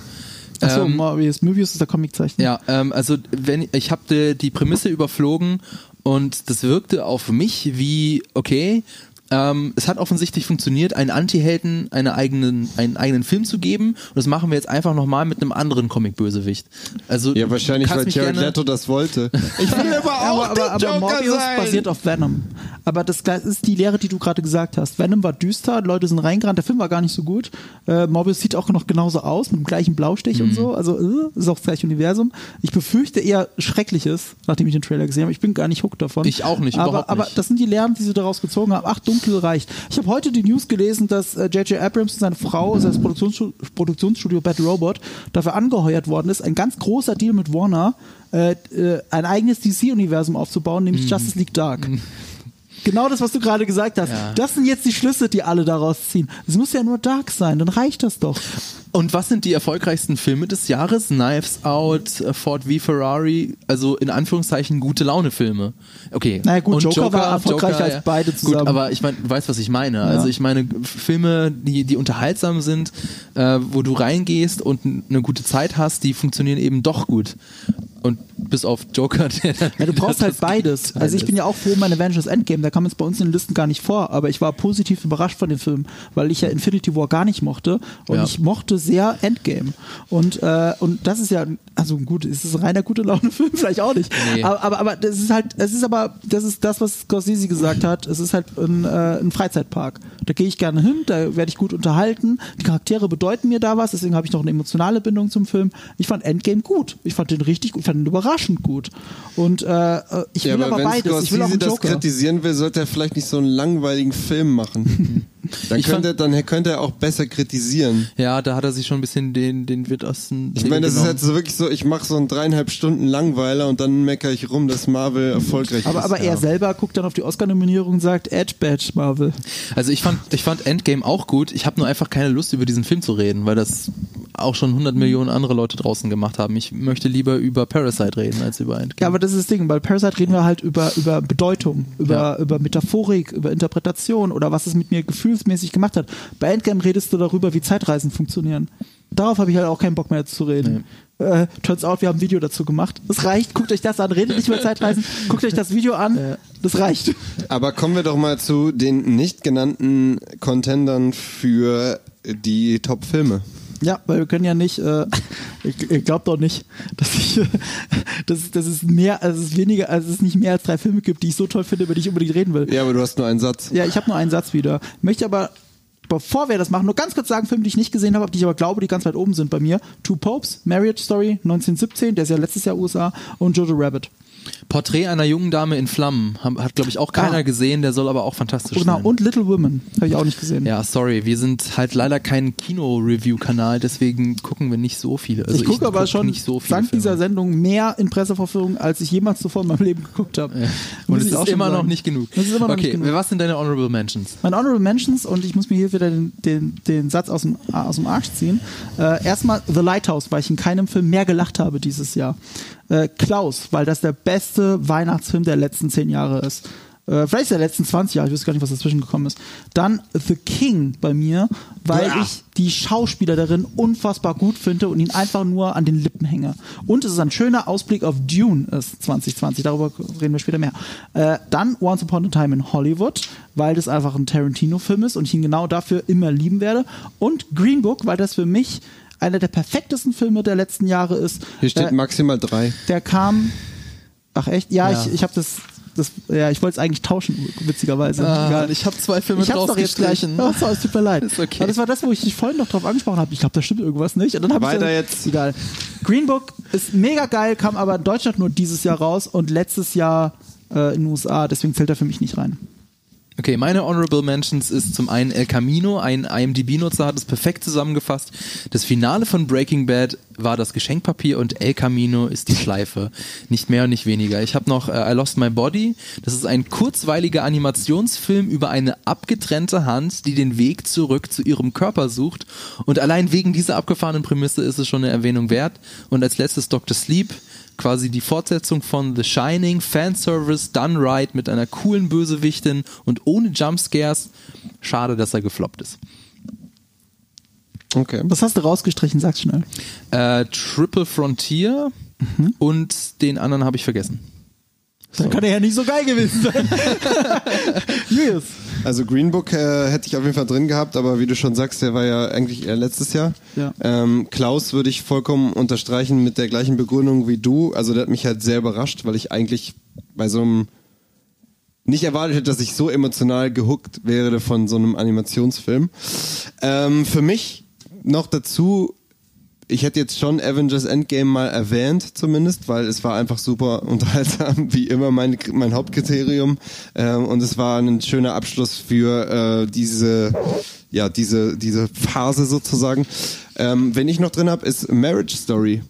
[SPEAKER 3] Achso, ähm, Morbius. Möbius ist der Comiczeichner.
[SPEAKER 4] Ja, ähm, also wenn ich habe die, die Prämisse überflogen und das wirkte auf mich wie, okay, ähm, es hat offensichtlich funktioniert, einen Anti-Helden eine eigenen, einen eigenen Film zu geben. Und das machen wir jetzt einfach nochmal mit einem anderen Comic-Bösewicht. Also,
[SPEAKER 2] ja, wahrscheinlich, weil Jared Leto das wollte. [laughs]
[SPEAKER 3] Ich will aber auch aber, aber, aber Morbius sein. basiert auf Venom. Aber das ist die Lehre, die du gerade gesagt hast. Venom war düster, Leute sind reingerannt, der Film war gar nicht so gut. Äh, Morbius sieht auch noch genauso aus, mit dem gleichen Blaustich mhm. und so. Also äh, ist auch das gleiche Universum. Ich befürchte eher Schreckliches, nachdem ich den Trailer gesehen habe. Ich bin gar nicht hooked davon.
[SPEAKER 4] Ich auch nicht,
[SPEAKER 3] aber,
[SPEAKER 4] überhaupt
[SPEAKER 3] nicht. Aber das sind die Lehren, die sie daraus gezogen haben. Achtung, dunkel reicht. Ich habe heute die News gelesen, dass J.J. Äh, Abrams und seine Frau, sein Produktionsstudio, Produktionsstudio Bad Robot, dafür angeheuert worden ist, ein ganz großer Deal mit Warner, äh, äh, ein eigenes DC-Universum aufzubauen, nämlich mm. Justice League Dark. Mm. Genau das, was du gerade gesagt hast. Ja. Das sind jetzt die Schlüsse, die alle daraus ziehen. Es muss ja nur Dark sein, dann reicht das doch.
[SPEAKER 4] Und was sind die erfolgreichsten Filme des Jahres? Knives Out, äh, Ford v Ferrari, also in Anführungszeichen gute Laune-Filme. Okay.
[SPEAKER 3] Na naja, gut, Joker, Joker, war erfolgreicher als beide zusammen. Gut,
[SPEAKER 4] aber ich meine, du weißt, was ich meine. Ja. Also ich meine, Filme, die, die unterhaltsam sind, äh, wo du reingehst und eine gute Zeit hast, die funktionieren eben doch gut. Und bis auf Joker, der
[SPEAKER 3] dann Ja, du brauchst halt beides. Also ich bin ja auch froh, meine Avengers Endgame, da kam es bei uns in den Listen gar nicht vor, aber ich war positiv überrascht von dem Film, weil ich ja Infinity War gar nicht mochte und ja. ich mochte sehr Endgame. Und, äh, und das ist ja, also gut, ist es ein reiner gute Laune-Film? [laughs] Vielleicht auch nicht. Nee. Aber, aber, aber das ist halt, es ist aber, das ist das, was Scorsese gesagt hat, es ist halt ein, äh, ein Freizeitpark. Da gehe ich gerne hin, da werde ich gut unterhalten. Die Charaktere bedeuten mir da was, deswegen habe ich noch eine emotionale Bindung zum Film. Ich fand Endgame gut. Ich fand den richtig gut, ich fand den überraschend gut. Und äh, ich will ja, aber, aber beides.
[SPEAKER 2] Scorsese
[SPEAKER 3] ich will auch einen
[SPEAKER 2] das kritisieren will, sollte er vielleicht nicht so einen langweiligen Film machen. [laughs] Dann könnte, dann könnte er auch besser kritisieren.
[SPEAKER 4] Ja, da hat er sich schon ein bisschen den, den Wirt aus dem
[SPEAKER 2] Ich meine, das
[SPEAKER 4] genommen.
[SPEAKER 2] ist jetzt so wirklich so, ich mache so einen dreieinhalb Stunden Langweiler und dann meckere ich rum, dass Marvel erfolgreich
[SPEAKER 3] Aber,
[SPEAKER 2] ist.
[SPEAKER 3] aber er selber guckt dann auf die Oscar-Nominierung und sagt, Edge Badge, Marvel.
[SPEAKER 4] Also ich fand, ich fand Endgame auch gut. Ich habe nur einfach keine Lust, über diesen Film zu reden, weil das auch schon 100 Millionen andere Leute draußen gemacht haben. Ich möchte lieber über Parasite reden als über Endgame.
[SPEAKER 3] Ja, aber das ist das Ding, bei Parasite reden wir halt über, über Bedeutung, über,
[SPEAKER 4] Ja.
[SPEAKER 3] über Metaphorik, über Interpretation oder was es mit mir gefühlsmäßig gemacht hat. Bei Endgame redest du darüber, wie Zeitreisen funktionieren. Darauf habe ich halt auch keinen Bock mehr zu reden. Äh, turns out, wir haben ein Video dazu gemacht. Das reicht, guckt euch das an, redet nicht über [laughs] Zeitreisen, guckt euch das Video an, das reicht.
[SPEAKER 2] Aber kommen wir doch mal zu den nicht genannten Contendern für die Top-Filme.
[SPEAKER 3] Ja, weil wir können ja nicht, äh, ich, ich glaube doch nicht, dass ich, [laughs] dass, dass es mehr, also es ist weniger, also es nicht mehr als drei Filme gibt, die ich so toll finde, über die ich unbedingt reden will.
[SPEAKER 2] Ja, aber du hast nur einen Satz.
[SPEAKER 3] Ja, ich habe nur einen Satz wieder. Möchte aber, bevor wir das machen, nur ganz kurz sagen, Filme, die ich nicht gesehen habe, die ich aber glaube, die ganz weit oben sind bei mir. Two Popes, Marriage Story, 1917, der ist ja letztes Jahr USA, und Jojo Rabbit.
[SPEAKER 4] Porträt einer jungen Dame in Flammen hat, glaube ich, auch keiner
[SPEAKER 3] Ah.
[SPEAKER 4] gesehen. Der soll aber auch fantastisch
[SPEAKER 3] Genau,
[SPEAKER 4] sein.
[SPEAKER 3] und Little Women, habe ich auch nicht gesehen.
[SPEAKER 4] ja, sorry, wir sind halt leider kein Kino-Review-Kanal, deswegen gucken wir nicht so viele. Also
[SPEAKER 3] ich gucke aber
[SPEAKER 4] guck
[SPEAKER 3] schon
[SPEAKER 4] nicht so viele
[SPEAKER 3] dank
[SPEAKER 4] Filme.
[SPEAKER 3] dieser Sendung mehr in Pressevorführungen, als ich jemals zuvor in meinem Leben geguckt habe.
[SPEAKER 4] Ja. Und es ist
[SPEAKER 3] schon
[SPEAKER 4] immer noch
[SPEAKER 3] sagen.
[SPEAKER 4] nicht genug.
[SPEAKER 3] Das ist immer noch
[SPEAKER 4] okay,
[SPEAKER 3] nicht genug.
[SPEAKER 4] was sind deine Honorable Mentions?
[SPEAKER 3] Meine Honorable Mentions, und ich muss mir hier wieder den, den, den Satz aus dem, aus dem Arsch ziehen. Äh, erstmal The Lighthouse, weil ich in keinem Film mehr gelacht habe dieses Jahr. Äh, Klaus, weil das der beste Weihnachtsfilm der letzten zehn Jahre ist. Äh, vielleicht der letzten 20 Jahre, ich weiß gar nicht, was dazwischen gekommen ist. Dann The King bei mir, weil
[SPEAKER 2] Ja.
[SPEAKER 3] ich die Schauspieler darin unfassbar gut finde und ihn einfach nur an den Lippen hänge. Und es ist ein schöner Ausblick auf Dune ist 2020, darüber reden wir später mehr. Äh, dann Once Upon a Time in Hollywood, weil das einfach ein Tarantino-Film ist und ich ihn genau dafür immer lieben werde. Und Green Book, weil das für mich einer der perfektesten Filme der letzten Jahre ist.
[SPEAKER 2] Hier steht
[SPEAKER 3] äh,
[SPEAKER 2] maximal drei.
[SPEAKER 3] der kam. Ach echt? Ja,
[SPEAKER 4] Ja.
[SPEAKER 3] ich, ich habe das, das. Ja, ich wollte es eigentlich tauschen, witzigerweise. Egal.
[SPEAKER 4] ich habe zwei Filme
[SPEAKER 3] Ich hab's doch jetzt gleich. Oh, es tut mir leid. [laughs]
[SPEAKER 4] Ist okay.
[SPEAKER 3] Aber das war das, wo ich dich vorhin noch drauf angesprochen habe. Ich glaube, da stimmt irgendwas nicht. Und dann
[SPEAKER 2] Weiter
[SPEAKER 3] dann,
[SPEAKER 2] jetzt.
[SPEAKER 3] Egal. Green Book ist mega geil, kam aber in Deutschland nur dieses Jahr raus und letztes Jahr äh, in den USA. Deswegen zählt er für mich nicht rein.
[SPEAKER 4] Okay, meine Honorable Mentions ist zum einen El Camino, ein IMDb-Nutzer hat es perfekt zusammengefasst. Das Finale von Breaking Bad war das Geschenkpapier und El Camino ist die Schleife. Nicht mehr und nicht weniger. Ich habe noch äh, I Lost My Body. Das ist ein kurzweiliger Animationsfilm über eine abgetrennte Hand, die den Weg zurück zu ihrem Körper sucht. Und allein wegen dieser abgefahrenen Prämisse ist es schon eine Erwähnung wert. Und als letztes Dr. Sleep quasi die Fortsetzung von The Shining, Fanservice, done right mit einer coolen Bösewichtin und ohne Jumpscares. Schade, dass er gefloppt ist.
[SPEAKER 2] Okay.
[SPEAKER 3] Was hast du rausgestrichen? Sag's schnell.
[SPEAKER 4] Äh, Triple Frontier und den anderen habe ich vergessen.
[SPEAKER 3] Dann kann er ja nicht so geil gewesen sein. [laughs] Julius.
[SPEAKER 2] Also Green Book äh, hätte ich auf jeden Fall drin gehabt, aber wie du schon sagst, der war ja eigentlich eher letztes Jahr.
[SPEAKER 3] Ja.
[SPEAKER 2] Ähm, Klaus würde ich vollkommen unterstreichen mit der gleichen Begründung wie du. Also der hat mich halt sehr überrascht, weil ich eigentlich bei so einem nicht erwartet hätte, dass ich so emotional gehuckt wäre von so einem Animationsfilm. Ähm, für mich noch dazu, ich hätte jetzt schon Avengers Endgame mal erwähnt, zumindest, weil es war einfach super unterhaltsam, wie immer mein, mein Hauptkriterium. Ähm, und es war ein schöner Abschluss für äh, diese, ja, diese, diese Phase sozusagen. Ähm, wenn ich noch drin habe, ist Marriage Story.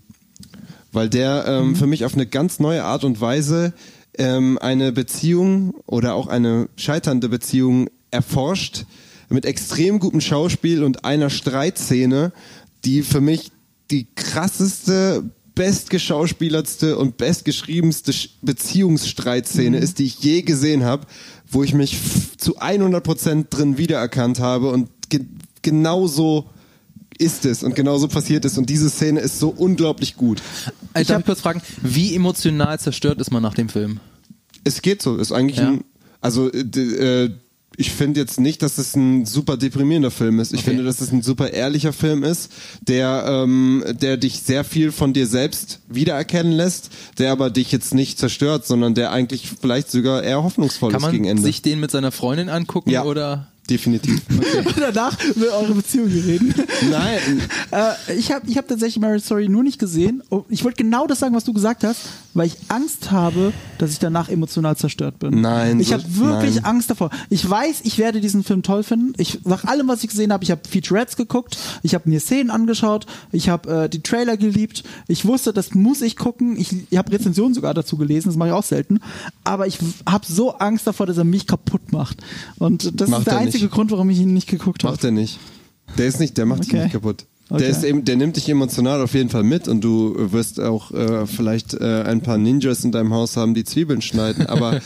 [SPEAKER 2] Weil der ähm, für mich auf eine ganz neue Art und Weise ähm, eine Beziehung oder auch eine scheiternde Beziehung erforscht mit extrem gutem Schauspiel und einer Streitszene, die für mich die krasseste, bestgeschauspielertste und bestgeschriebenste Sch- Beziehungsstreitszene ist, die ich je gesehen habe, wo ich mich zu 100% drin wiedererkannt habe und ge genau so ist es und genau so passiert es und diese Szene ist so unglaublich gut.
[SPEAKER 4] Äh, darf ich kurz fragen, wie emotional zerstört ist man nach dem Film?
[SPEAKER 2] Es geht so, ist eigentlich
[SPEAKER 4] Ja.
[SPEAKER 2] ein, also äh, äh, ich finde jetzt nicht, dass es ein super deprimierender Film ist. Ich
[SPEAKER 4] Okay.
[SPEAKER 2] finde, dass es ein super ehrlicher Film ist, der, ähm, der dich sehr viel von dir selbst wiedererkennen lässt, der aber dich jetzt nicht zerstört, sondern der eigentlich vielleicht sogar eher hoffnungsvoll
[SPEAKER 4] Kann
[SPEAKER 2] ist gegen
[SPEAKER 4] man
[SPEAKER 2] Ende.
[SPEAKER 4] sich den mit seiner Freundin angucken
[SPEAKER 2] Ja.
[SPEAKER 4] oder?
[SPEAKER 2] Definitiv. [laughs]
[SPEAKER 3] Okay. Und [laughs] danach über eure Beziehung reden.
[SPEAKER 2] Nein.
[SPEAKER 3] äh, ich habe ich hab tatsächlich Marriage Story nur nicht gesehen. Oh, ich wollte genau das sagen, was du gesagt hast, weil ich Angst habe, dass ich danach emotional zerstört bin.
[SPEAKER 2] Nein.
[SPEAKER 3] Ich habe wirklich nein. Angst davor. Ich weiß, ich werde diesen Film toll finden. Ich nach allem, was ich gesehen habe, ich habe Featurettes geguckt, ich habe mir Szenen angeschaut, ich habe äh, die Trailer geliebt. Ich wusste, das muss ich gucken. Ich, ich habe Rezensionen sogar dazu gelesen, das mache ich auch selten. Aber ich habe so Angst davor, dass er mich kaputt macht. Und das macht ist der einzige nicht. Grund, warum ich ihn nicht geguckt habe.
[SPEAKER 2] Macht er nicht. Der ist nicht, der macht okay. dich nicht kaputt. Okay. Der, ist eben, der nimmt dich emotional auf jeden Fall mit und du wirst auch äh, vielleicht äh, ein paar Ninjas in deinem Haus haben, die Zwiebeln schneiden, aber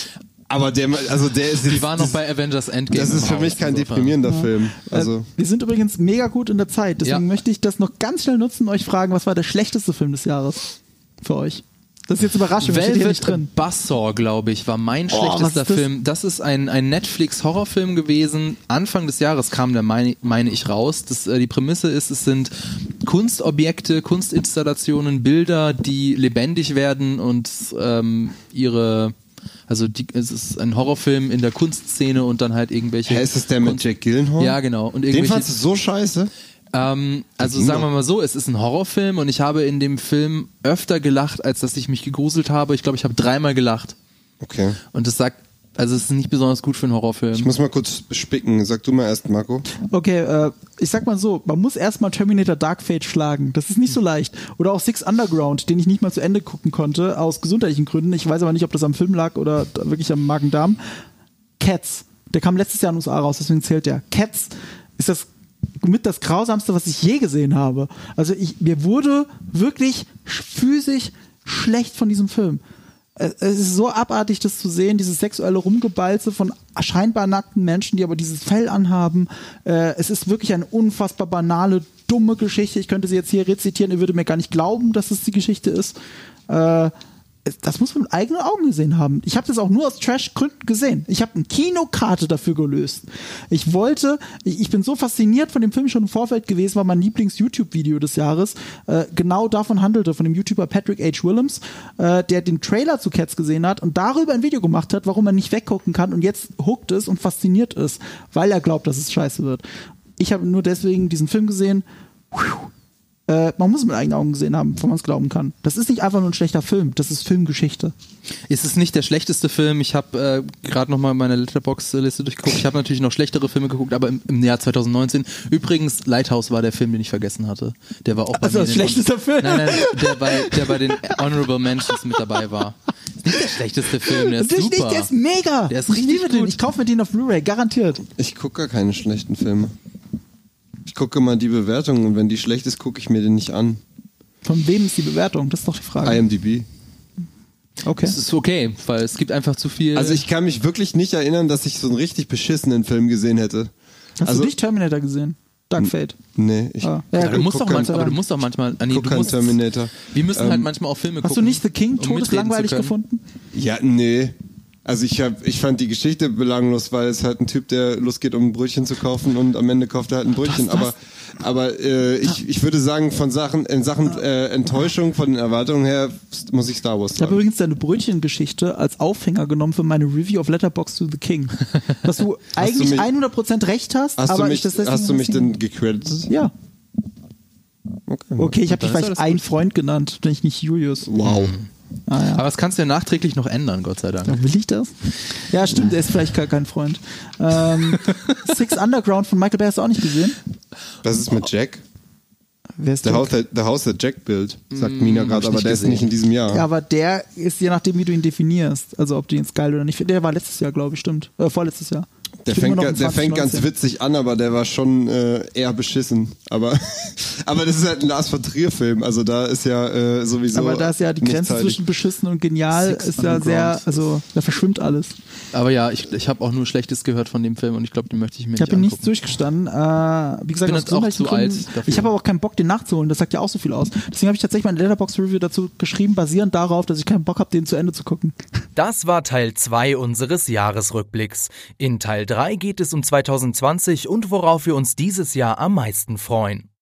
[SPEAKER 2] [laughs] aber der, also der ist.
[SPEAKER 4] Die waren noch bei Avengers Endgame.
[SPEAKER 2] Das ist für mich kein deprimierender ja. Film. Also. Äh,
[SPEAKER 3] wir sind übrigens mega gut in der Zeit, deswegen ja. möchte ich das noch ganz schnell nutzen und euch fragen, was war der schlechteste Film des Jahres für euch? Das ist jetzt Überraschung.
[SPEAKER 4] Velvet drin. Buzzsaw, glaube ich, war mein oh, schlechtester das? Film. Das ist ein, ein Netflix-Horrorfilm gewesen. Anfang des Jahres kam der, meine, meine ich, raus. Das, äh, die Prämisse ist, es sind Kunstobjekte, Kunstinstallationen, Bilder, die lebendig werden und ähm, ihre also die, es ist ein Horrorfilm in der Kunstszene und dann halt irgendwelche.
[SPEAKER 2] Hä, ist es der mit Kunst Jack Gyllenhaal?
[SPEAKER 4] Ja, genau.
[SPEAKER 2] Und Den fandst du so scheiße?
[SPEAKER 4] Ähm, also sagen wir mal so, es ist ein Horrorfilm und ich habe in dem Film öfter gelacht, als dass ich mich gegruselt habe. Ich glaube, ich habe dreimal gelacht.
[SPEAKER 2] Okay.
[SPEAKER 4] Und das sagt, also es ist nicht besonders gut für einen Horrorfilm.
[SPEAKER 2] Ich muss mal kurz spicken. Sag du mal erst, Marco.
[SPEAKER 3] Okay, äh, ich sag mal so, man muss erstmal Terminator Dark Fate schlagen. Das ist nicht so leicht. Oder auch Six Underground, den ich nicht mal zu Ende gucken konnte, aus gesundheitlichen Gründen. Ich weiß aber nicht, ob das am Film lag oder wirklich am Magen-Darm. Cats. Der kam letztes Jahr in den USA raus, deswegen zählt der. Cats ist das mit das Grausamste, was ich je gesehen habe. Also ich, mir wurde wirklich physisch schlecht von diesem Film. Es ist so abartig, das zu sehen, dieses sexuelle Rumgebalze von scheinbar nackten Menschen, die aber dieses Fell anhaben. Äh, es ist wirklich eine unfassbar banale, dumme Geschichte. Ich könnte sie jetzt hier rezitieren, ihr würdet mir gar nicht glauben, dass es die Geschichte ist. Das muss man mit eigenen Augen gesehen haben. Ich habe das auch nur aus Trash-Gründen gesehen. Ich habe eine Kinokarte dafür gelöst. Ich wollte, ich, ich, bin so fasziniert von dem Film schon im Vorfeld gewesen, weil mein Lieblings-YouTube-Video des Jahres äh, genau davon handelte, von dem YouTuber Patrick H. Willems, äh, der den Trailer zu Cats gesehen hat und darüber ein Video gemacht hat, warum er nicht weggucken kann und jetzt hooked ist und fasziniert ist, weil er glaubt, dass es scheiße wird. Ich habe nur deswegen diesen Film gesehen. Puh, äh, man muss es mit eigenen Augen gesehen haben, bevor man es glauben kann. Das ist nicht einfach nur ein schlechter Film, das ist Filmgeschichte.
[SPEAKER 4] Ist es nicht der schlechteste Film? Ich habe äh, gerade nochmal meine Letterbox-Liste durchgeguckt. Ich habe natürlich noch schlechtere Filme geguckt, aber im, im, Jahr 2019. Übrigens, Lighthouse war der Film, den ich vergessen hatte. Der war auch
[SPEAKER 3] bei also das schlechteste Film?
[SPEAKER 4] Nein, nein, der bei, der bei den Honorable Mentions mit dabei war. Ist nicht der schlechteste Film, der ist Natürlich super. Nicht,
[SPEAKER 3] der ist mega. Der ist ich richtig gut. Den. Ich kaufe mir den auf Blu-ray, garantiert.
[SPEAKER 2] Ich gucke gar keine schlechten Filme. Ich gucke mal die Bewertung und wenn die schlecht ist, gucke ich mir den nicht an.
[SPEAKER 3] Von wem ist die Bewertung? Das ist doch die Frage.
[SPEAKER 2] IMDb.
[SPEAKER 4] Okay. Das ist okay, weil es gibt einfach zu viel.
[SPEAKER 2] Also ich kann mich wirklich nicht erinnern, dass ich so einen richtig beschissenen Film gesehen hätte.
[SPEAKER 3] Hast
[SPEAKER 2] also,
[SPEAKER 3] du nicht Terminator gesehen? Dark Fate.
[SPEAKER 2] Nee, ich. Ah.
[SPEAKER 4] Ja, du musst doch manchmal, aber du musst doch manchmal.
[SPEAKER 2] Nee, du musst, Terminator.
[SPEAKER 4] Wir müssen halt ähm, halt manchmal auch Filme
[SPEAKER 3] gucken. Hast du nicht The King um todeslangweilig gefunden?
[SPEAKER 2] Ja, nee. Also ich hab, ich fand die Geschichte belanglos, weil es halt ein Typ, der losgeht, um ein Brötchen zu kaufen und am Ende kauft er halt ein Brötchen. Was, was? Aber, aber äh, ich, ich würde sagen, von Sachen, in Sachen äh, Enttäuschung, von den Erwartungen her, muss ich Star Wars sagen.
[SPEAKER 3] Ich habe übrigens deine Brötchengeschichte als Aufhänger genommen für meine Review of Letterbox to the King. [laughs] Dass du eigentlich du mich, 100% recht hast,
[SPEAKER 2] hast
[SPEAKER 3] aber
[SPEAKER 2] mich,
[SPEAKER 3] ich das
[SPEAKER 2] Hast du mich denn gecredited?
[SPEAKER 3] Ja. Okay, okay ich habe dich vielleicht ein Freund genannt, wenn ich nicht Julius.
[SPEAKER 2] Wow.
[SPEAKER 4] Ah, ja. Aber das kannst du ja nachträglich noch ändern, Gott sei Dank.
[SPEAKER 3] Ja, will ich das? Ja, stimmt, er ist vielleicht gar kein Freund. Ähm, [laughs] Six Underground von Michael Bay hast du auch nicht gesehen?
[SPEAKER 2] Was ist mit Jack?
[SPEAKER 3] Wer ist
[SPEAKER 2] der Haus, der, der Haus der Jack Bild, sagt mm, Mina gerade, aber der gesehen. ist nicht in diesem Jahr.
[SPEAKER 3] Ja, aber der ist je nachdem, wie du ihn definierst. Also ob du ihn jetzt geil oder nicht. Der war letztes Jahr, glaube ich, stimmt. Äh, vorletztes Jahr.
[SPEAKER 2] Der fängt, der fängt ganz witzig an, aber der war schon äh, eher beschissen. Aber, [laughs] aber das ist halt ein Lars von Trier Film, also da ist ja äh, sowieso.
[SPEAKER 3] Aber da ist ja die Grenze zwischen beschissen und genial Six ist ja sehr, also da verschwimmt alles.
[SPEAKER 4] Aber ja, ich, ich habe auch nur Schlechtes gehört von dem Film und ich glaube, den möchte ich mir
[SPEAKER 3] ich nicht Ich habe ihn nicht durchgestanden. Äh, wie gesagt, ich bin auch zu alt dafür. Ich habe aber auch keinen Bock, den nachzuholen. Das sagt ja auch so viel aus. Deswegen habe ich tatsächlich meine Letterbox Review dazu geschrieben, basierend darauf, dass ich keinen Bock habe, den zu Ende zu gucken.
[SPEAKER 1] Das war Teil 2 unseres Jahresrückblicks. In Teil 3 geht es um 2020 und worauf wir uns dieses Jahr am meisten freuen.